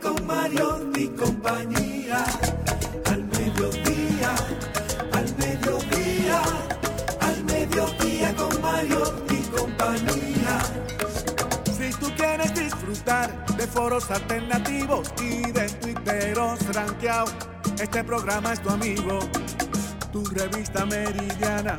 con Mariotti y compañía. Al mediodía, al mediodía, al mediodía con Mariotti y compañía. Si tú quieres disfrutar de foros alternativos y de tuiteros rankeados, este programa es tu amigo. Tu revista meridiana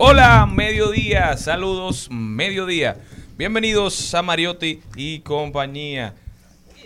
Hola, mediodía, saludos, mediodía. Bienvenidos a Mariotti y compañía,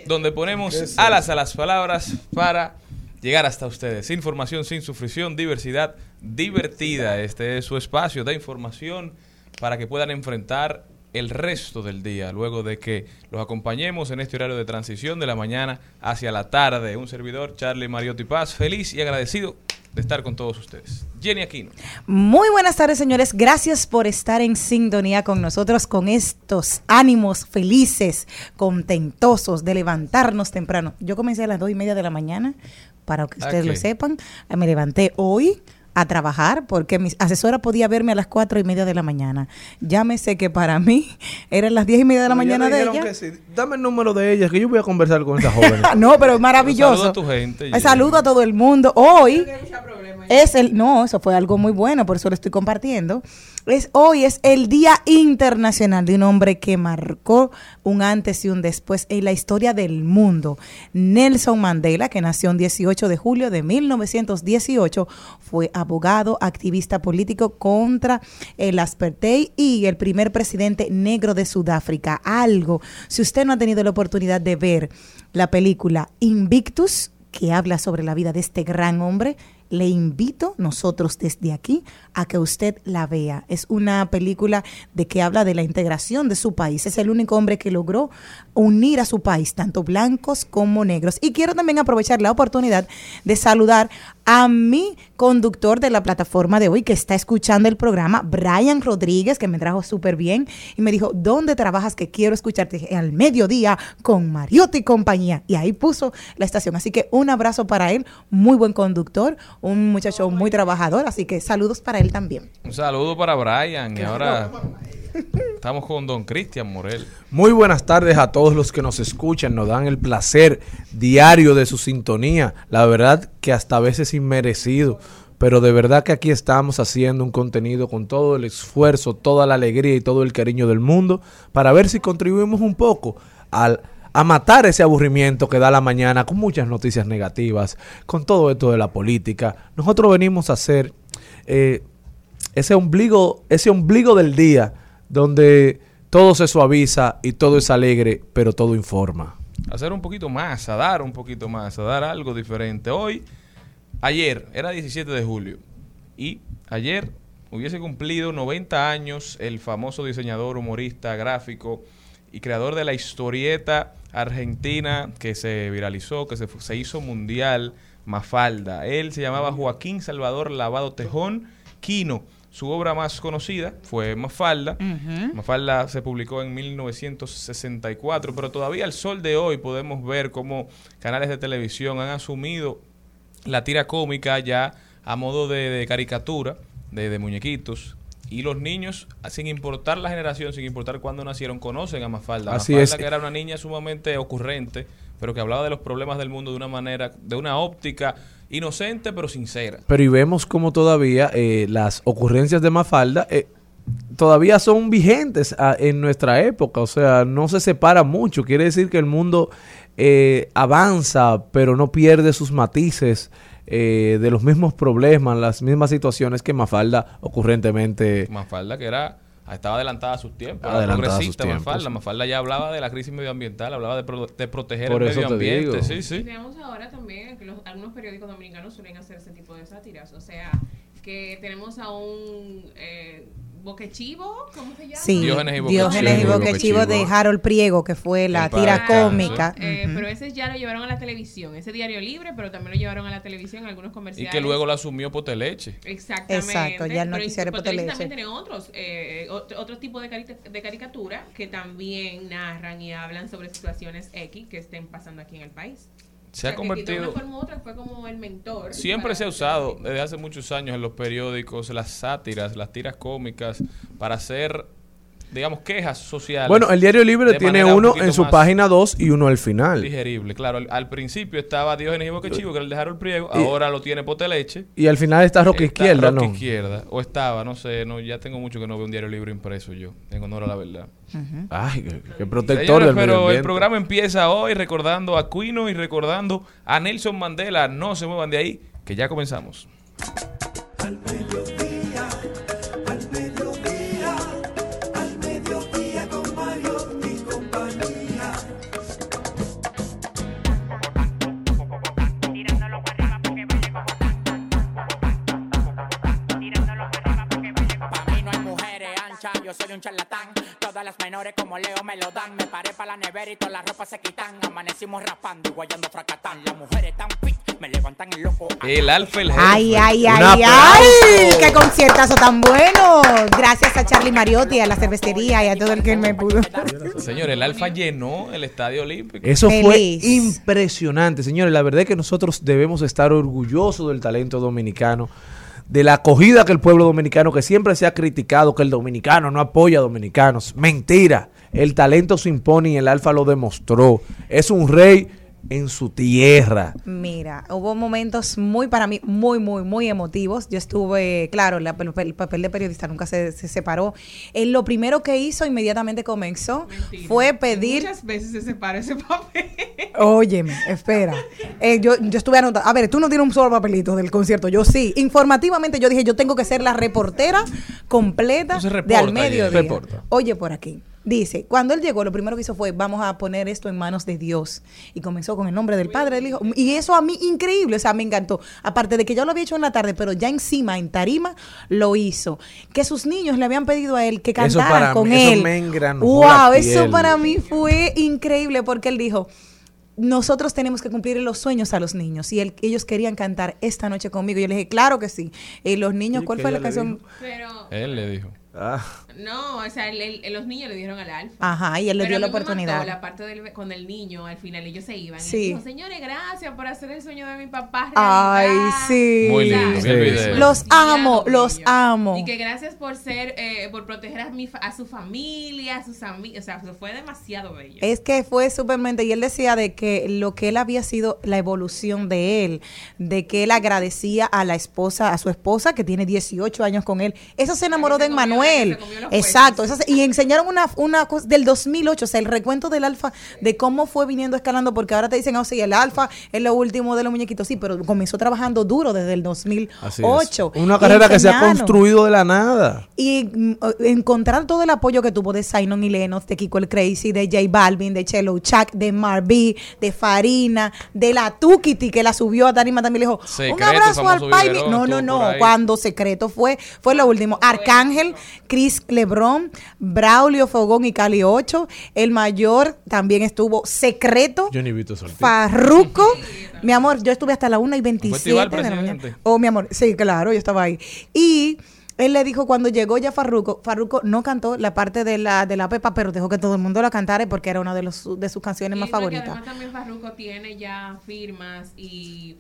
donde ponemos alas a las palabras para llegar hasta ustedes. Información sin sufrición, diversidad divertida. Este es su espacio de información para que puedan enfrentar el resto del día, luego de que los acompañemos en este horario de transición de la mañana hacia la tarde. Un servidor, Charlie Mariotti Paz, feliz y agradecido de estar con todos ustedes. Jenny Aquino. Muy buenas tardes, señores. Gracias por estar en sintonía con nosotros, con estos ánimos felices, contentosos de levantarnos temprano. Yo comencé a las dos y media de la mañana, para que ustedes lo sepan. Me levanté hoy a trabajar porque mi asesora podía verme a las cuatro y media de la mañana. Llámese que para mí eran las diez y media de la Pero ya mañana de ella. que sí. Dame el número de ella, que yo voy a conversar con esa joven. no, pero es maravilloso. Saludo a tu gente. Saludo a todo el mundo. Hoy es el no, eso fue algo muy bueno, por eso lo estoy compartiendo. Es hoy es el Día Internacional de un hombre que marcó un antes y un después en la historia del mundo. Nelson Mandela, que nació el 18 de julio de 1918, fue abogado, activista político contra el apartheid y el primer presidente negro de Sudáfrica. Algo, si usted no ha tenido la oportunidad de ver la película Invictus, que habla sobre la vida de este gran hombre, le invito nosotros desde aquí a que usted la vea. Es una película de que habla de la integración de su país. Es el único hombre que logró unir a su país, tanto blancos como negros. Y quiero también aprovechar la oportunidad de saludar a mi conductor de la plataforma de hoy que está escuchando el programa, Brian Rodríguez, que me trajo súper bien y me dijo, ¿dónde trabajas? Que quiero escucharte al mediodía con Mariotti y compañía. Y ahí puso la estación. Así que un abrazo para él, muy buen conductor, un muchacho muy trabajador, así que saludos para él también. Un saludo para Brian y ahora estamos con don Cristian Morel. Muy buenas tardes a todos los que nos escuchan, nos dan el placer diario de su sintonía. La verdad que hasta a veces inmerecido, pero de verdad que aquí estamos haciendo un contenido con todo el esfuerzo, toda la alegría y todo el cariño del mundo para ver si contribuimos un poco al a matar ese aburrimiento que da la mañana con muchas noticias negativas, con todo esto de la política. Nosotros venimos a hacer eh, ese ombligo, ese ombligo del día donde todo se suaviza y todo es alegre, pero todo informa. hacer un poquito más, a dar un poquito más, a dar algo diferente. Hoy, ayer, era 17 de julio, y ayer hubiese cumplido 90 años el famoso diseñador, humorista, gráfico y creador de la historieta argentina que se viralizó, que se, se hizo mundial, Mafalda. Él se llamaba Joaquín Salvador Lavado Tejón Quino. Su obra más conocida fue Mafalda. Mafalda se publicó en 1964, pero todavía al sol de hoy podemos ver cómo canales de televisión han asumido la tira cómica ya a modo de, de caricatura, de, de muñequitos. Y los niños, sin importar la generación, sin importar cuándo nacieron, conocen a Mafalda. Así Mafalda es. que era una niña sumamente ocurrente, pero que hablaba de los problemas del mundo de una manera, de una óptica inocente pero sincera. Pero y vemos como todavía eh, las ocurrencias de Mafalda eh, todavía son vigentes ah, en nuestra época. O sea, no se separa mucho. Quiere decir que el mundo eh, avanza, pero no pierde sus matices eh, de los mismos problemas, las mismas situaciones que Mafalda ocurrentemente. Mafalda que era estaba adelantada a sus tiempos, Adelantada a sus progresista tiempos. Mafalda. Mafalda ya hablaba de la crisis medioambiental, hablaba de, pro- de proteger Por el eso medio te ambiente. digo. Sí, Y sí. veamos ahora también que los, algunos periódicos dominicanos suelen hacer ese tipo de sátiras. O sea, que tenemos a un eh, boquechivo, ¿cómo se llama? Sí, Diógenes y Diógenes y Boquechivo. Boquechivo de Harold Priego, que fue la tira cómica. Eh, Pero ese ya lo llevaron a la televisión, ese diario libre, pero también lo llevaron a la televisión, algunos Y comerciales. que luego la asumió Poteleche. Exactamente. Exacto, ya noticiario en Poteleche también tiene otros, eh, ot- otros tipos de, cari- de caricatura que también narran y hablan sobre situaciones X que estén pasando aquí en el país. Se ha O sea, que de convertido... una forma u otra fue como el mentor. Siempre se ha usado desde hace muchos años en los periódicos las sátiras, las tiras cómicas para hacer, digamos, quejas sociales. Bueno, el Diario Libre tiene un uno en su página 2 y uno al final. digerible. Claro, al, al principio estaba Diógenes y Boquechivo, que era el de Harold Priego, Y- ahora lo tiene Poteleche. Y al final está Roque Está Izquierda, Roque ¿no? Izquierda, o estaba, no sé, no ya tengo mucho que no veo un diario libre impreso yo, en honor a la verdad. Ay, qué, qué protector Señores, del medio pero el programa empieza hoy recordando a Quino y recordando a Nelson Mandela. No se muevan de ahí, que ya comenzamos. Al yo soy un charlatán. Todas las menores como Leo me lo dan. Me paré pa' la nevera y todas las ropas se quitan. Amanecimos raspando y guayando fracatán. Las mujeres tan fit, me levantan el loco. El Alfa el. Ay, ay, ay, ay, qué conciertazo tan bueno. Gracias a Charlie Mariotti, a la cervecería y a todo el que me pudo. Señor, el Alfa llenó el Estadio Olímpico. Eso Feliz. fue impresionante, señores. La verdad es que nosotros debemos estar orgullosos del talento dominicano, de la acogida que el pueblo dominicano, que siempre se ha criticado que el dominicano no apoya a dominicanos. Mentira. El talento se impone y el Alfa lo demostró. Es un rey en su tierra. Mira, hubo momentos muy para mí, muy, muy, muy emotivos. Yo estuve, claro, la- el, el papel de periodista nunca se, se separó. Él lo primero que hizo inmediatamente comenzó Mentira. fue pedir Muchas veces se separa ese papel. Óyeme, espera. Eh, yo, yo estuve anotando. A ver, tú no tienes un solo papelito del concierto. Yo sí. Informativamente yo dije, yo tengo que ser la reportera completa de reporta, al mediodía. Oye, por aquí. Dice, cuando él llegó, lo primero que hizo fue, vamos a poner esto en manos de Dios. Y comenzó con el nombre del Padre, del Hijo. Y eso a mí, increíble, o sea, me encantó. Aparte de que ya lo había hecho en la tarde, pero ya encima, en tarima, lo hizo. Que sus niños le habían pedido a él que Eso cantara para con mí- eso él. me engranó wow, la eso para mí fue increíble porque él dijo, nosotros tenemos que cumplir los sueños a los niños y él- ellos querían cantar esta noche conmigo. Yo le dije, claro que sí. Y los niños, ¿Y ¿cuál fue la canción? Pero, Él le dijo. Ah, no, o sea, el- el- los niños le dieron al alfa. Ajá, y él le dio la oportunidad. mató la parte del, con el niño, al final ellos se iban. Sí. Y dijo, señores, gracias por hacer el sueño de mi papá. Ay, realidad". sí. Muy lindo, Sí. video. Los amo, los amo. Y que gracias por ser, eh, por proteger a, mi, fa- a su familia, a sus amigos. O sea, eso fue demasiado bello. Es que fue supermente, y él decía de que lo que él había sido la evolución de él, de que él agradecía a la esposa, a su esposa que tiene 18 años con él. Esa se enamoró de se Exacto. y enseñaron una, una cosa del 2008, o sea, el recuento del alfa, de cómo fue viniendo escalando, porque ahora te dicen, oh, sí, el alfa es lo último de los muñequitos, sí, pero comenzó trabajando duro desde el 2008. así es. Una carrera que se ha construido de la nada. Y mm, encontrar todo el apoyo que tuvo de Simon y Lennox, de Kiko el Crazy, de J Balvin, de Chelo Chuck, de Marby, de Farina, de la Tukiti que la subió a Tarima también le dijo, Secreto, un abrazo al Pai. No, no, no, cuando Secreto fue, fue lo último. Arcángel, Chris Lebron, Braulio Fogón y Cali 8, el mayor también estuvo Secreto. Johnny Vito Soltero. Farruco, mi amor, yo estuve hasta la 1 y 27 festival, de la mañana. Oh, mi amor, sí, claro, yo estaba ahí. Y él le dijo cuando llegó ya Farruco, Farruco no cantó la parte de la de la Pepa, pero dejó que todo el mundo la cantara porque era una de, los, de sus canciones más Y favoritas. Además también Farruko tiene ya firmas y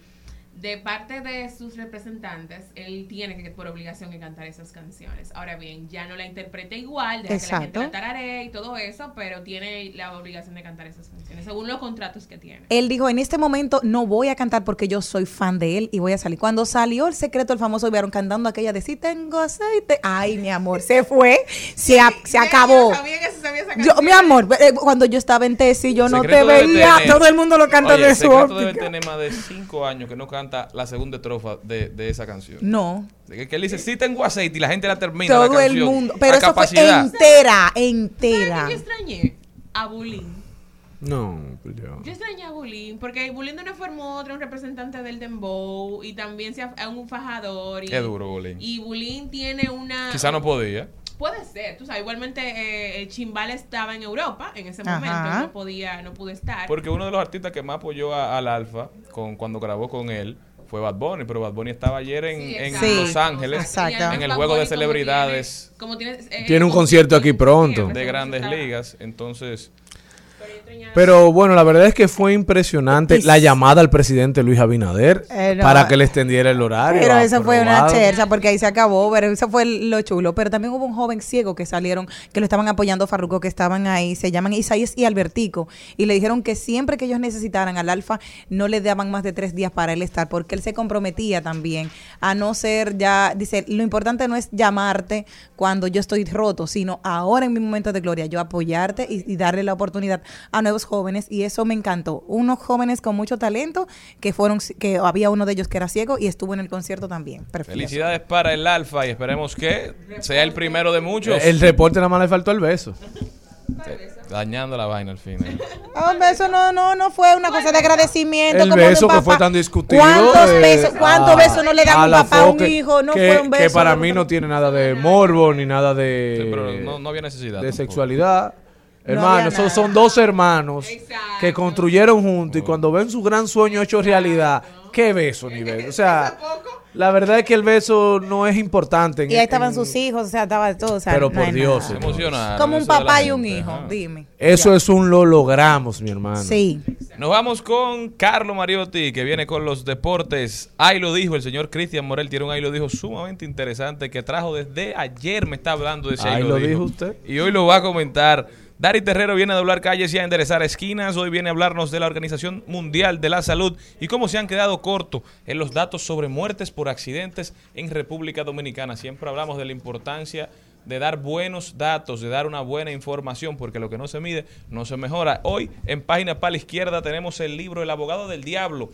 de parte de sus representantes, él tiene que por obligación que cantar esas canciones. Ahora bien, ya no la interpreta igual, deja que la gente Exacto. la y todo eso, pero tiene la obligación de cantar esas canciones, según los contratos que tiene. Él dijo, en este momento no voy a cantar porque yo soy fan de él y voy a salir. Cuando salió el secreto, el famoso vieron cantando aquella de si tengo aceite. Ay, mi amor, se fue, se, a- se acabó. ya sabía que se sabía esa Yo, canción. mi amor, cuando yo estaba en tesis, yo no te veía. tener- Todo el mundo lo canta Oye, de su Secreto debe óptica. tener más de cinco años que no canta la segunda estrofa de, de esa canción. No, que, que él dice, sí tengo aceite y la gente la termina la todo el mundo. Pero eso fue capacidad. entera, ¿Sabes entera. qué yo extrañé? A Bulín. No, pues yo- Yo extrañé a Bulín, porque Bulín de una forma u otra es un representante del dembow y también es un fajador. Y, Qué duro, Bulín. Y Bulín tiene una... Quizá no podía. Puede ser, tú sabes, igualmente eh, Chimbal estaba en Europa en ese Ajá. momento, no podía, no pudo estar. Porque uno de los artistas que más apoyó al Alfa con, cuando grabó con él fue Bad Bunny, pero Bad Bunny estaba ayer en, Sí, en exacto. Sí, Los Ángeles, exacto. En el juego de como celebridades tiene- como tiene, eh, Tiene un como- concierto aquí pronto. de grandes ligas. Entonces, pero bueno, la verdad es que fue impresionante la llamada al presidente Luis Abinader Eh, no. para que le extendiera el horario. Pero eso fue una cherza porque ahí se acabó, pero eso fue lo chulo. Pero también hubo un joven ciego que salieron, que lo estaban apoyando Farruko, que estaban ahí, se llaman Isaías y Albertico, y le dijeron que siempre que ellos necesitaran al Alfa, no le daban más de tres días para él estar, porque él se comprometía también a no ser ya, dice, lo importante no es llamarte cuando yo estoy roto, sino ahora en mi momento de gloria, yo apoyarte y, y darle la oportunidad a nuevos jóvenes, y eso me encantó. Unos jóvenes con mucho talento, que fueron, que había uno de ellos que era ciego y estuvo en el concierto también. Perfecto. felicidades para el Alfa y esperemos que sea el primero de muchos. El reporte nada más le faltó el beso. Dañando la vaina al final. Hombre, eso no, no, no fue una cosa de agradecimiento. El como beso un que fue tan discutido. ¿Cuántos eh, besos, cuántos a- besos no le dan a un papá a un hijo? No que, fue un beso. Que para mí no. no tiene nada de morbo ni nada de, Sí, pero no, no había necesidad. de tampoco. sexualidad. No Hermano, esos son dos hermanos Exacto. que construyeron juntos y cuando ven su gran sueño hecho realidad, ¿qué beso ni beso? O sea, la verdad es que el beso no es importante. en- Y ahí estaban en- sus hijos, o sea, estaba todo. o sea, Pero no por Dios, Como un papá y un gente, hijo, ajá. dime. Eso es un lo logramos, mi hermano. Sí. Nos vamos con Carlos Mariotti, que viene con los deportes. Ahí lo dijo el señor Cristian Morel, tiene un ahí lo dijo sumamente interesante que trajo desde ayer, me está hablando de ese Ahí lo dijo usted. Y hoy lo va a comentar. Dari Terrero viene a doblar calles y a enderezar esquinas. Hoy viene a hablarnos de la Organización Mundial de la Salud y cómo se han quedado cortos en los datos sobre muertes por accidentes en República Dominicana. Siempre hablamos de la importancia de dar buenos datos, de dar una buena información, porque lo que no se mide no se mejora. Hoy, en página para la izquierda, tenemos el libro El abogado del diablo,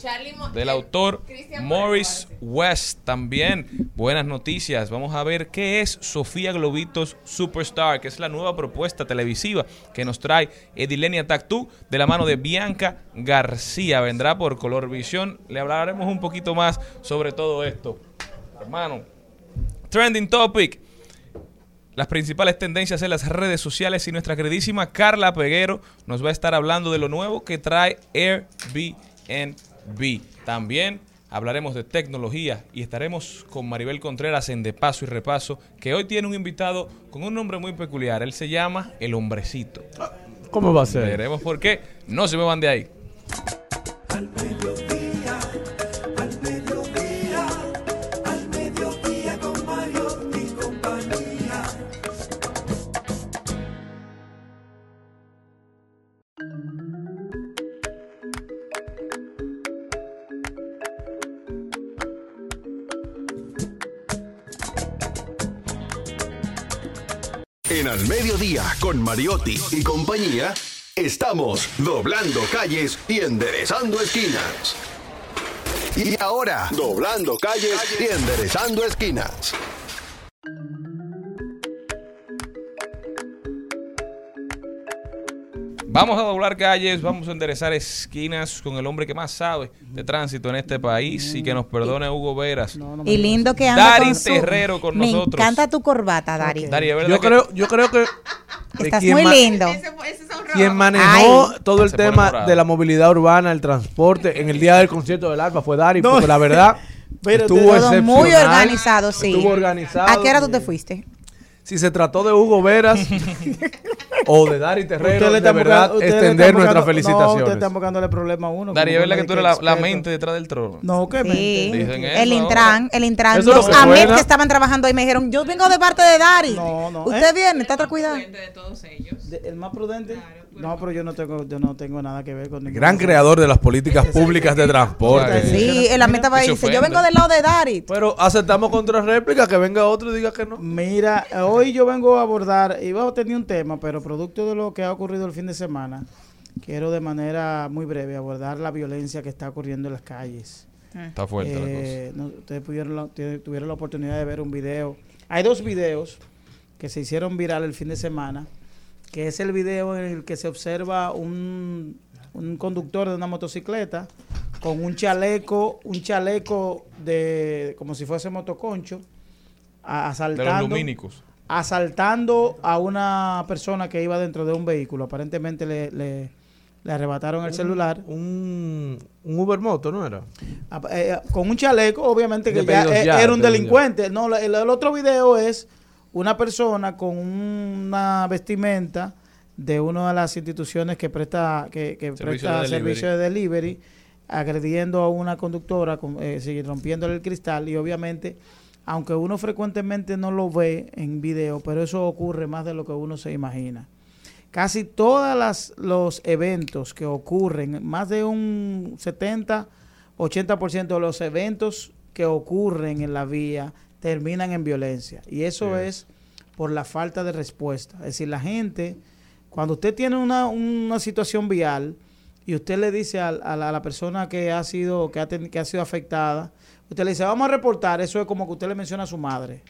del eh, autor Christian Morris West. También buenas noticias. Vamos a ver qué es Sofía Globitos Superstar, que es la nueva propuesta televisiva que nos trae Edilenia Tactú de la mano de Bianca García. Vendrá por Color Visión. Le hablaremos un poquito más sobre todo esto. Hermano, Trending Topic. Las principales tendencias en las redes sociales y nuestra queridísima Carla Peguero nos va a estar hablando de lo nuevo que trae Airbnb. También hablaremos de tecnología y estaremos con Maribel Contreras en De Paso y Repaso, que hoy tiene un invitado con un nombre muy peculiar. Él se llama El Hombrecito. ¿Cómo va a ser? Veremos por qué. No se me van de ahí. Al Mediodía, con Mariotti y compañía, estamos doblando calles y enderezando esquinas. Y ahora, doblando calles y enderezando esquinas. Vamos a doblar calles, vamos a enderezar esquinas con el hombre que más sabe de tránsito en este país y que nos perdone Hugo Veras. Y lindo que anda Dari con su- Terrero con Me nosotros. encanta tu corbata, Dari. Dari, ¿es verdad Yo que- creo, yo creo que Estás muy lindo. Quien manejó Ay. todo el Se tema de la movilidad urbana, el transporte, en el día del concierto del Alfa fue Dari, porque la verdad estuvo muy organizado, sí. Estuvo organizado. ¿A qué hora tú te fuiste? Si se trató de Hugo Veras, o de Dari Terrero, Ustedes le de están verdad, buscando- extender nuestras buscando- No, felicitaciones. ustedes están buscándole problema a uno. Dari, es verdad que tú eres la, mente detrás del trono. No, ¿qué Sí. mente? Dicen eso El Intran, el Intran, Eso los que AMET que estaban trabajando ahí me dijeron, yo vengo de parte de Dari. No, no, Usted ¿eh? viene, está cuidado. Prudente de todos ellos. De- ¿El más prudente? Claro, no, pero yo no tengo, yo no tengo nada que ver con ningún- Gran creador de las políticas públicas de transporte. Sí, el ahí Se y dice, yo vengo del lado de Dari. Pero aceptamos contra réplica, que venga otro y diga que no. Mira, hoy yo vengo a abordar, iba a tener un tema, pero producto de lo que ha ocurrido el fin de semana, quiero de manera muy breve abordar la violencia que está ocurriendo en las calles. Está fuerte la cosa. Eh, no, ustedes pudieron la- tu- tuvieron la oportunidad de ver un video. Hay dos videos que se hicieron viral el fin de semana, que es el video en el que se observa un, un conductor de una motocicleta con un chaleco, un chaleco de como si fuese motoconcho, a- De los asaltando, lumínicos. asaltando a una persona que iba dentro de un vehículo. Aparentemente le, le, le arrebataron el celular. Un, un Ubermoto, ¿no era? Ah, eh, con un chaleco, obviamente que ya, eh, ya, era un delincuente. No, el otro video es una persona con una vestimenta de una de las instituciones que presta que, que Servicio presta de delivery. servicio de delivery, agrediendo a una conductora, con, eh, rompiéndole el cristal y obviamente, aunque uno frecuentemente no lo ve en video, pero eso ocurre más de lo que uno se imagina. Casi todos los eventos que ocurren, más de un 70, 80% de los eventos que ocurren en la vía terminan en violencia. Y eso es por la falta de respuesta. Es decir, la gente, cuando usted tiene una, una situación vial y usted le dice a, la, a la persona que ha sido que ha, ten- que ha sido afectada, usted le dice, vamos a reportar, eso es como que usted le menciona a su madre.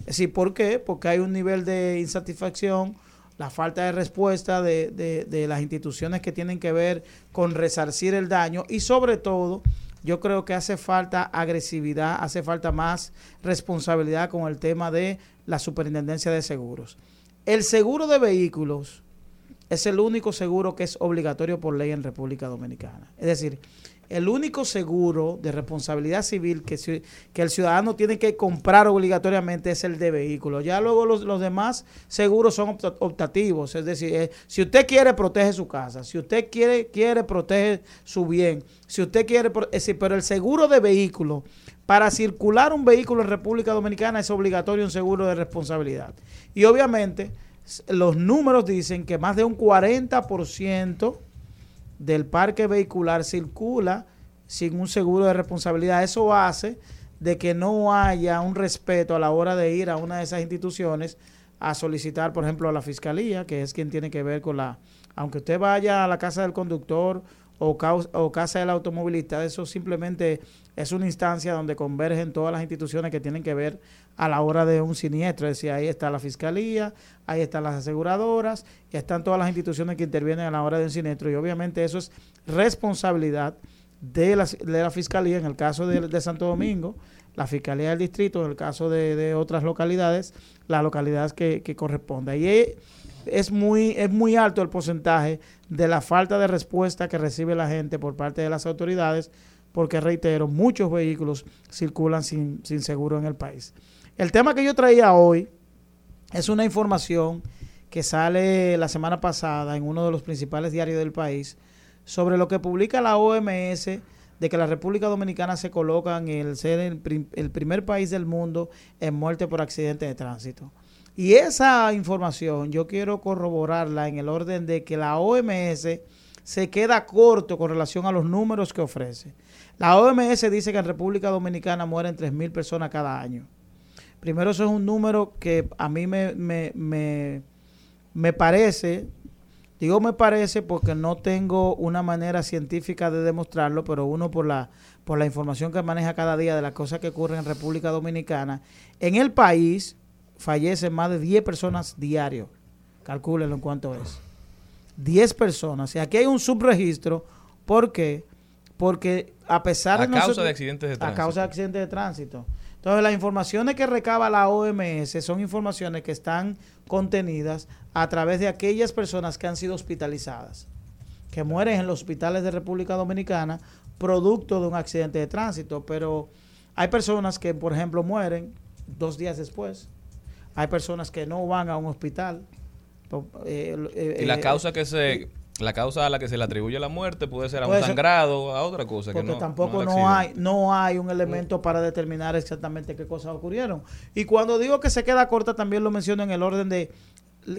Es decir, ¿por qué? Porque hay un nivel de insatisfacción, la falta de respuesta de, de- de las instituciones que tienen que ver con resarcir el daño y sobre todo, yo creo que hace falta agresividad, hace falta más responsabilidad con el tema de la superintendencia de seguros. El seguro de vehículos es el único seguro que es obligatorio por ley en República Dominicana. Es decir, el único seguro de responsabilidad civil que, el ciudadano tiene que comprar obligatoriamente es el de vehículos. Ya luego los, demás seguros son opta- optativos. Es decir, eh, si usted quiere, protege su casa. Si usted quiere, quiere protege su bien. Si usted quiere, es decir, pero el seguro de vehículo, para circular un vehículo en República Dominicana es obligatorio un seguro de responsabilidad. Y obviamente los números dicen que más de un 40% del parque vehicular circula sin un seguro de responsabilidad. Eso hace de que no haya un respeto a la hora de ir a una de esas instituciones a solicitar, por ejemplo, a la fiscalía, que es quien tiene que ver con la... Aunque usted vaya a la casa del conductor o, caus- o casa del automovilista, eso simplemente es una instancia donde convergen todas las instituciones que tienen que ver a la hora de un siniestro. Es decir, ahí está la fiscalía, ahí están las aseguradoras, y están todas las instituciones que intervienen a la hora de un siniestro. Y obviamente eso es responsabilidad de la, de la fiscalía en el caso de, de Santo Domingo, la fiscalía del distrito en el caso de, de otras localidades, la localidad que, que corresponda. Y es, muy, es muy alto el porcentaje de la falta de respuesta que recibe la gente por parte de las autoridades, porque reitero, muchos vehículos circulan sin, sin seguro en el país. El tema que yo traía hoy es una información que sale la semana pasada en uno de los principales diarios del país sobre lo que publica la OMS de que la República Dominicana se coloca en el ser el, prim- el primer país del mundo en muerte por accidente de tránsito. Y esa información yo quiero corroborarla en el orden de que la OMS se queda corto con relación a los números que ofrece. La OMS dice que en República Dominicana mueren 3.000 personas cada año. Primero, eso es un número que a mí me, me, me, me parece, digo me parece porque no tengo una manera científica de demostrarlo, pero uno por la, por la información que maneja cada día de las cosas que ocurren en República Dominicana, en el país fallecen más de 10 personas diario. Calcúlenlo en cuánto es. 10 personas. Y aquí hay un subregistro. ¿Por qué? Porque a pesar A de causa nosotros- de accidentes de A tránsito. causa de accidentes de tránsito. Entonces, las informaciones que recaba la OMS son informaciones que están contenidas a través de aquellas personas que han sido hospitalizadas, que mueren en los hospitales de República Dominicana producto de un accidente de tránsito. Pero hay personas que, por ejemplo, mueren dos días después. Hay personas que no van a un hospital eh, eh, Y la eh, causa que se la causa a la que se le atribuye la muerte puede ser a un ser- sangrado, a otra cosa que porque no tampoco al no, hay no hay un elemento para determinar exactamente qué cosas ocurrieron. Y cuando digo que se queda corta, también lo menciono en el orden de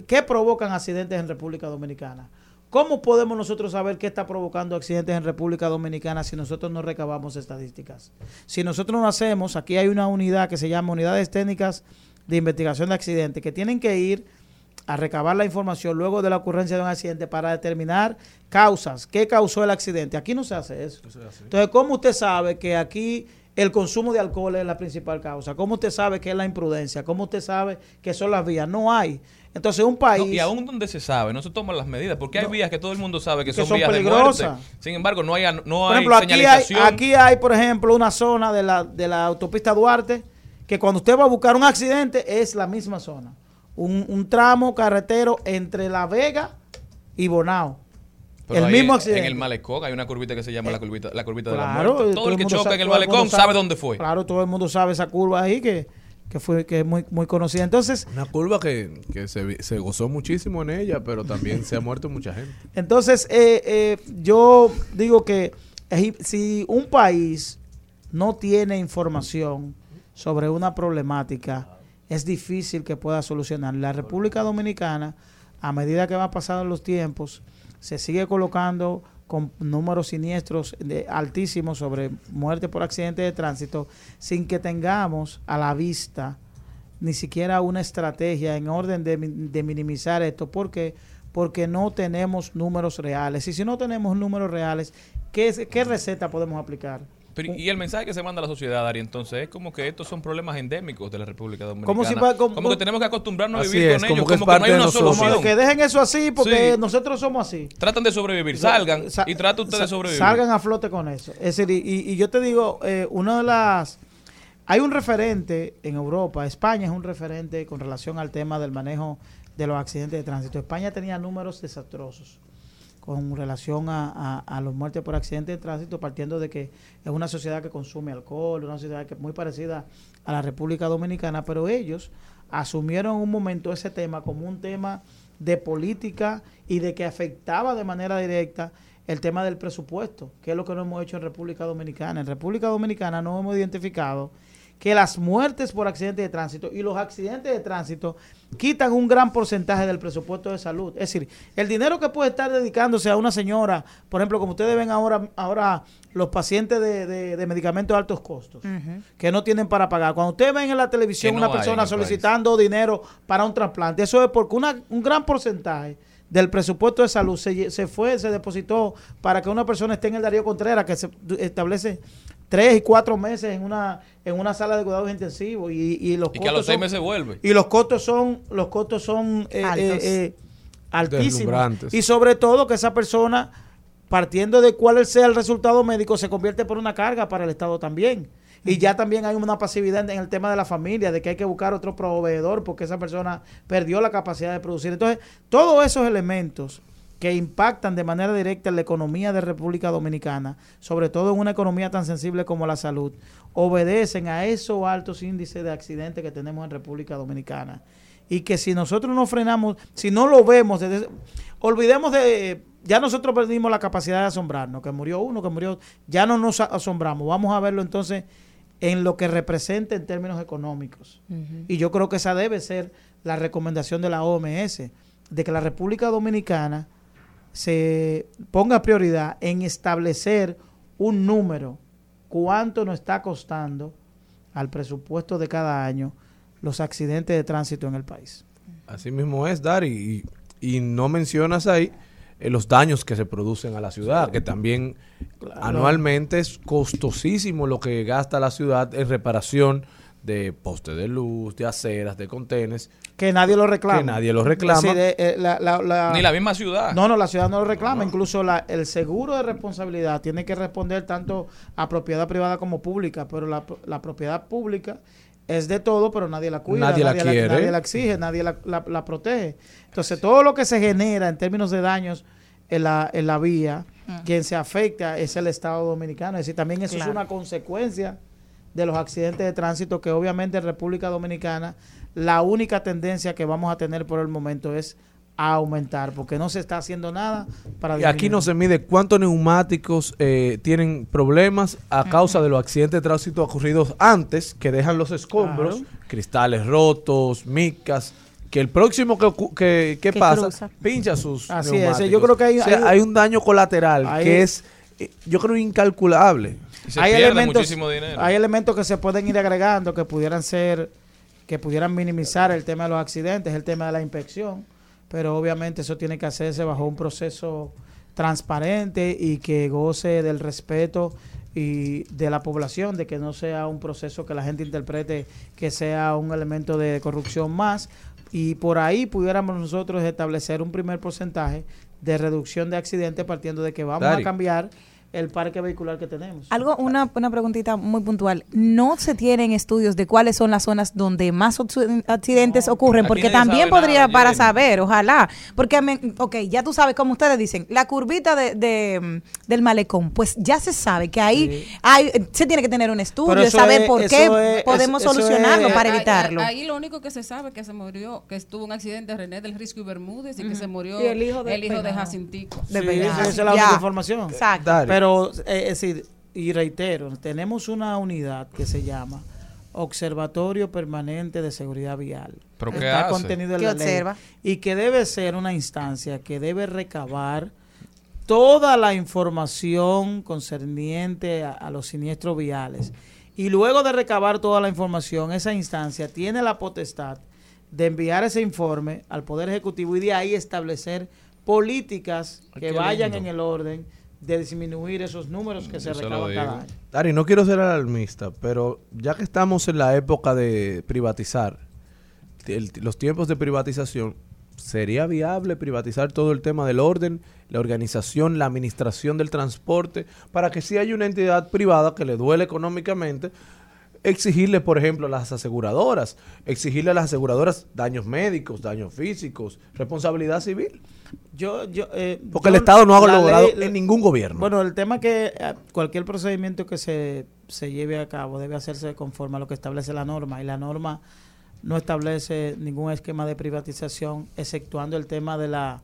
qué provocan accidentes en República Dominicana. ¿Cómo podemos nosotros saber qué está provocando accidentes en República Dominicana si nosotros no recabamos estadísticas? Si nosotros no hacemos, aquí hay una unidad que se llama Unidades Técnicas de Investigación de Accidentes, que tienen que ir a recabar la información luego de la ocurrencia de un accidente para determinar causas, qué causó el accidente. Aquí no se hace eso. Entonces, ¿cómo usted sabe que aquí el consumo de alcohol es la principal causa? ¿Cómo usted sabe que es la imprudencia? ¿Cómo usted sabe que son las vías? No hay. Entonces, un país... No, y aún donde se sabe, no se toman las medidas, porque hay No. vías que todo el mundo sabe que, Que son, son vías de peligrosas. muerte. Sin embargo, no hay, no Por hay ejemplo, aquí hay, aquí hay, por ejemplo, una zona de la, de la autopista Duarte que cuando usted va a buscar un accidente es la misma zona. Un, un tramo carretero entre La Vega y Bonao. Pero el mismo en- accidente. En el malecón hay una curvita que se llama la curvita, la curvita de la Claro, muerte. y Todo el que choca en el todo malecón sabe dónde fue. Claro, todo el mundo sabe esa curva ahí que, que fue que es muy, muy conocida. Entonces, Una curva que, que se, gozó muchísimo en ella, pero también se ha muerto mucha gente. Entonces, eh, eh, yo digo que eh, si un país no tiene información sobre una problemática, es difícil que pueda solucionar. La República Dominicana, a medida que va pasando los tiempos, se sigue colocando con números siniestros de, altísimos sobre muerte por accidente de tránsito, sin que tengamos a la vista ni siquiera una estrategia en orden de, mi- de minimizar esto. ¿Por qué? Porque no tenemos números reales. Y si no tenemos números reales, ¿qué, qué receta podemos aplicar? Pero, y el mensaje que se manda a la sociedad, Ari, entonces es como que estos son problemas endémicos de la República Dominicana. Como si pa- como- Como que tenemos que acostumbrarnos a vivir es, con como ellos, que es como que no hay una nosotros. solución. Que dejen eso así porque Sí. nosotros somos así. Tratan de sobrevivir, salgan Sa- y traten ustedes de sobrevivir. Salgan a flote con eso. Es decir, y, y- y yo te digo, eh, una de las... Hay un referente en Europa, España es un referente con relación al tema del manejo de los accidentes de tránsito. España tenía números desastrosos con relación a, a, los muertes por accidentes de tránsito, partiendo de que es una sociedad que consume alcohol, una sociedad que es muy parecida a la República Dominicana, pero ellos asumieron en un momento ese tema como un tema de política y de que afectaba de manera directa el tema del presupuesto, que es lo que no hemos hecho en República Dominicana. En República Dominicana no hemos identificado que las muertes por accidentes de tránsito y los accidentes de tránsito quitan un gran porcentaje del presupuesto de salud. Es decir, el dinero que puede estar dedicándose a una señora, por ejemplo, como ustedes ven ahora, ahora los pacientes de, de- de medicamentos de altos costos, que no tienen para pagar. Cuando ustedes ven en la televisión no una persona país. solicitando dinero para un trasplante, eso es porque una- un gran porcentaje del presupuesto de salud se, se fue, se depositó para que una persona esté en el Darío Contreras, que se establece tres y cuatro meses en una en una sala de cuidados intensivos y, y los Y que a costos los seis son- meses vuelve. y los costos son los costos son eh, eh, eh, altísimos. Y sobre todo que esa persona partiendo de cuál sea el resultado médico se convierte por una carga para el Estado también. Y ya también hay una pasividad en el tema de la familia de que hay que buscar otro proveedor porque esa persona perdió la capacidad de producir. Entonces todos esos elementos que impactan de manera directa en la economía de República Dominicana, sobre todo en una economía tan sensible como la salud, obedecen a esos altos índices de accidentes que tenemos en República Dominicana. Y que si nosotros no frenamos, si no lo vemos, desde- olvidemos de, ya nosotros perdimos la capacidad de asombrarnos, que murió uno, que murió, ya no nos asombramos, vamos a verlo entonces en lo que representa en términos económicos. Y yo creo que esa debe ser la recomendación de la OMS, de que la República Dominicana se ponga prioridad en establecer un número, cuánto nos está costando al presupuesto de cada año los accidentes de tránsito en el país. Así mismo es, Dari. Y, y no mencionas ahí eh, los daños que se producen a la ciudad, que también anualmente es costosísimo lo que gasta la ciudad en reparación de postes de luz, de aceras, de contenes. Que nadie lo reclama. Que nadie lo reclama. Eh, la- la- la- Ni la misma ciudad. No, no, la ciudad no lo reclama. Incluso la- el seguro de responsabilidad tiene que responder tanto a propiedad privada como pública, pero la, la propiedad pública es de todo, pero nadie la cuida, Nadie la quiere. nadie la exige, nadie la, la- la protege. Entonces, todo lo que se genera en términos de daños en la, en la vía, quien se afecta es el Estado Dominicano. Es decir, también eso Claro. es una consecuencia de los accidentes de tránsito que obviamente en República Dominicana la única tendencia que vamos a tener por el momento es a aumentar, porque no se está haciendo nada para Y aquí no se mide cuántos neumáticos eh, tienen problemas a causa de los accidentes de tránsito ocurridos antes, que dejan los escombros, Claro. cristales rotos, micas, que el próximo que, que, que Que pasa cruza. pincha sus Así es, yo creo que hay- O sea, hay- hay un daño colateral hay- que es, eh, yo creo, incalculable. Se hay elementos, muchísimo dinero. hay elementos que se pueden ir agregando que pudieran ser, que pudieran minimizar el tema de los accidentes, el tema de la inspección, pero obviamente eso tiene que hacerse bajo un proceso transparente y que goce del respeto y de la población, de que no sea un proceso que la gente interprete que sea un elemento de corrupción más. Y por ahí pudiéramos nosotros establecer un primer porcentaje de reducción de accidentes partiendo de que vamos Dari. a cambiar el parque vehicular que tenemos. Algo, una, una preguntita muy puntual. ¿No se tienen estudios de cuáles son las zonas donde más acci- accidentes ocurren? Porque también podría nada, para saber, ojalá. Porque, me- ok, ya tú sabes, como ustedes dicen, la curvita de, de, del malecón, pues ya se sabe que ahí hay, se tiene que tener un estudio, Pero saber es- por qué es- podemos eso- eso solucionarlo es- para Ahí- evitarlo. Ahí, ahí lo único que se sabe que se murió, que estuvo un accidente René del Risco y Bermúdez y que se murió Y el hijo de hijo de. Jacintico. De Sí, esa es la Ya. única información. Exacto. Dari. Pero, eh, es decir, y reitero, tenemos una unidad que se llama Observatorio Permanente de Seguridad Vial. ¿Pero qué Está hace? contenido en ¿Qué la ley. observa? Y que debe ser una instancia que debe recabar toda la información concerniente a, a los siniestros viales. Y luego de recabar toda la información, esa instancia tiene la potestad de enviar ese informe al Poder Ejecutivo y de ahí establecer políticas Ay, que vayan lindo. en el orden de disminuir esos números que se Yo se lo recaban cada año. Dari, no quiero ser alarmista, pero ya que estamos en la época de privatizar, el- los tiempos de privatización, ¿sería viable privatizar todo el tema del orden, la organización, la administración del transporte, para que si hay una entidad privada que le duele económicamente, exigirle, por ejemplo, a las aseguradoras, exigirle a las aseguradoras daños médicos, daños físicos, responsabilidad civil? Yo, yo, eh, Porque el Estado no ha logrado ley- en ningún gobierno. Bueno, el tema que eh, cualquier procedimiento que se, se lleve a cabo debe hacerse conforme a lo que establece la norma y la norma no establece ningún esquema de privatización exceptuando el tema de la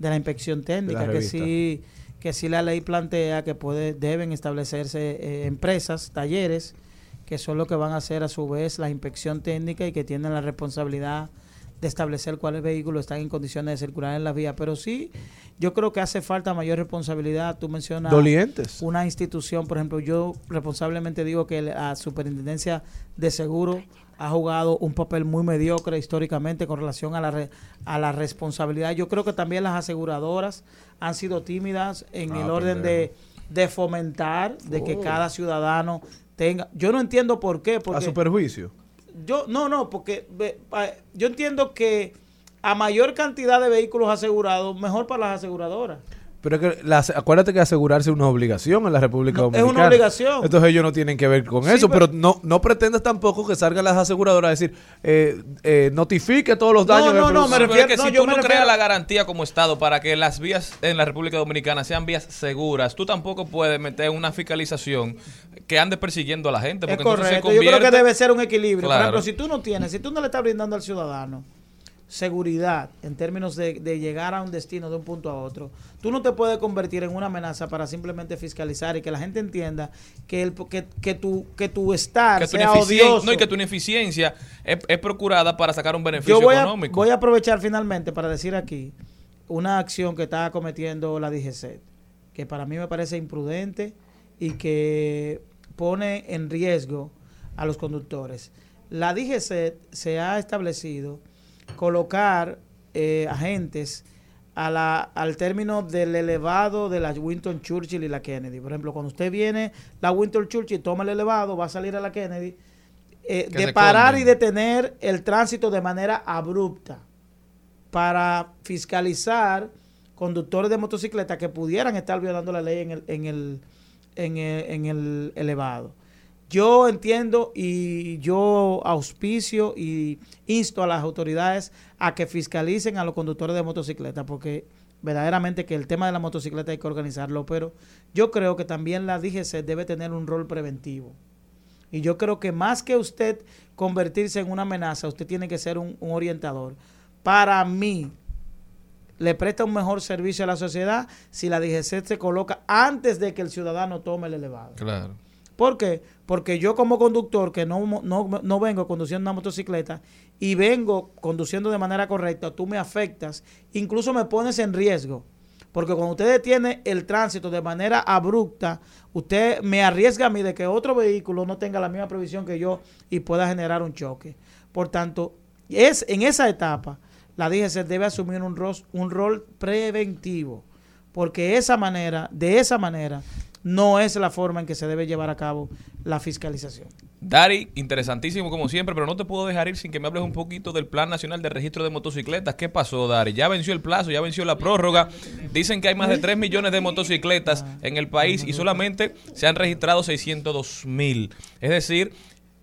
de la inspección técnica que sí que sí la ley plantea que puede deben establecerse eh, empresas, talleres que son los que van a hacer a su vez la inspección técnica y que tienen la responsabilidad de establecer cuáles vehículos están en condiciones de circular en las vías. Pero sí, yo creo que hace falta mayor responsabilidad. Tú mencionas Dolientes. una institución, por ejemplo, yo responsablemente digo que la Superintendencia de Seguro ha jugado un papel muy mediocre históricamente con relación a la, re- a la responsabilidad. Yo creo que también las aseguradoras han sido tímidas en Ah, el orden de, de fomentar, de que cada ciudadano tenga... Yo no entiendo por qué, a porque su perjuicio. yo no, no, porque yo entiendo que a mayor cantidad de vehículos asegurados, mejor para las aseguradoras. Pero es que las- acuérdate que asegurarse es una obligación en la República No, es Dominicana. una obligación. Entonces ellos no tienen que ver con Sí, eso, pero- pero, no no pretendas tampoco que salgan las aseguradoras a decir, eh, eh, notifique todos los No, daños. no, no, produce. me Pero es refiero- que no, si yo tú no refiero- creas la garantía como Estado para que las vías en la República Dominicana sean vías seguras, tú tampoco puedes meter una fiscalización que ande persiguiendo a la gente. Es se correcto. Yo creo que debe ser un equilibrio. Por Claro. ejemplo, si tú no tienes, si tú no le estás brindando al ciudadano seguridad en términos de, de llegar a un destino de un punto a otro, tú no te puedes convertir en una amenaza para simplemente fiscalizar y que la gente entienda que el que, que tu que tu estar que tu sea odioso. no, y que tu ineficiencia es, es procurada para sacar un beneficio Yo voy a, económico. voy a aprovechar finalmente para decir aquí una acción que está cometiendo la DGC, que para mí me parece imprudente y que pone en riesgo a los conductores. La DGC se ha establecido colocar eh, agentes a la, al término del elevado de la Winston Churchill y la Kennedy. Por ejemplo, cuando usted viene la Winston Churchill, toma el elevado, va a salir a la Kennedy, eh, de parar y detener el tránsito de manera abrupta para fiscalizar conductores de motocicleta que pudieran estar violando la ley en el, en el, en el, en el elevado. Yo entiendo y yo auspicio y insto a las autoridades a que fiscalicen a los conductores de motocicleta, porque verdaderamente que el tema de la motocicleta hay que organizarlo, pero yo creo que también la DGC debe tener un rol preventivo. Y yo creo que más que usted convertirse en una amenaza, usted tiene que ser un, un orientador. Para mí, le presta un mejor servicio a la sociedad si la DGC se coloca antes de que el ciudadano tome el elevado. Claro. ¿Por qué? Porque yo como conductor que no, no, no vengo conduciendo una motocicleta y vengo conduciendo de manera correcta, tú me afectas, incluso me pones en riesgo. Porque cuando usted detiene el tránsito de manera abrupta, usted me arriesga a mí de que otro vehículo no tenga la misma previsión que yo y pueda generar un choque. Por tanto, es en esa etapa la DGC debe asumir un, ros- un rol preventivo, porque esa manera, de esa manera, no es la forma en que se debe llevar a cabo la fiscalización. Dari, interesantísimo como siempre, pero no te puedo dejar ir sin que me hables un poquito del Plan Nacional de Registro de Motocicletas. ¿Qué pasó, Dari? Ya venció el plazo, ya venció la prórroga. Dicen que hay más de 3 millones de motocicletas en el país y solamente se han registrado 602 mil. Es decir,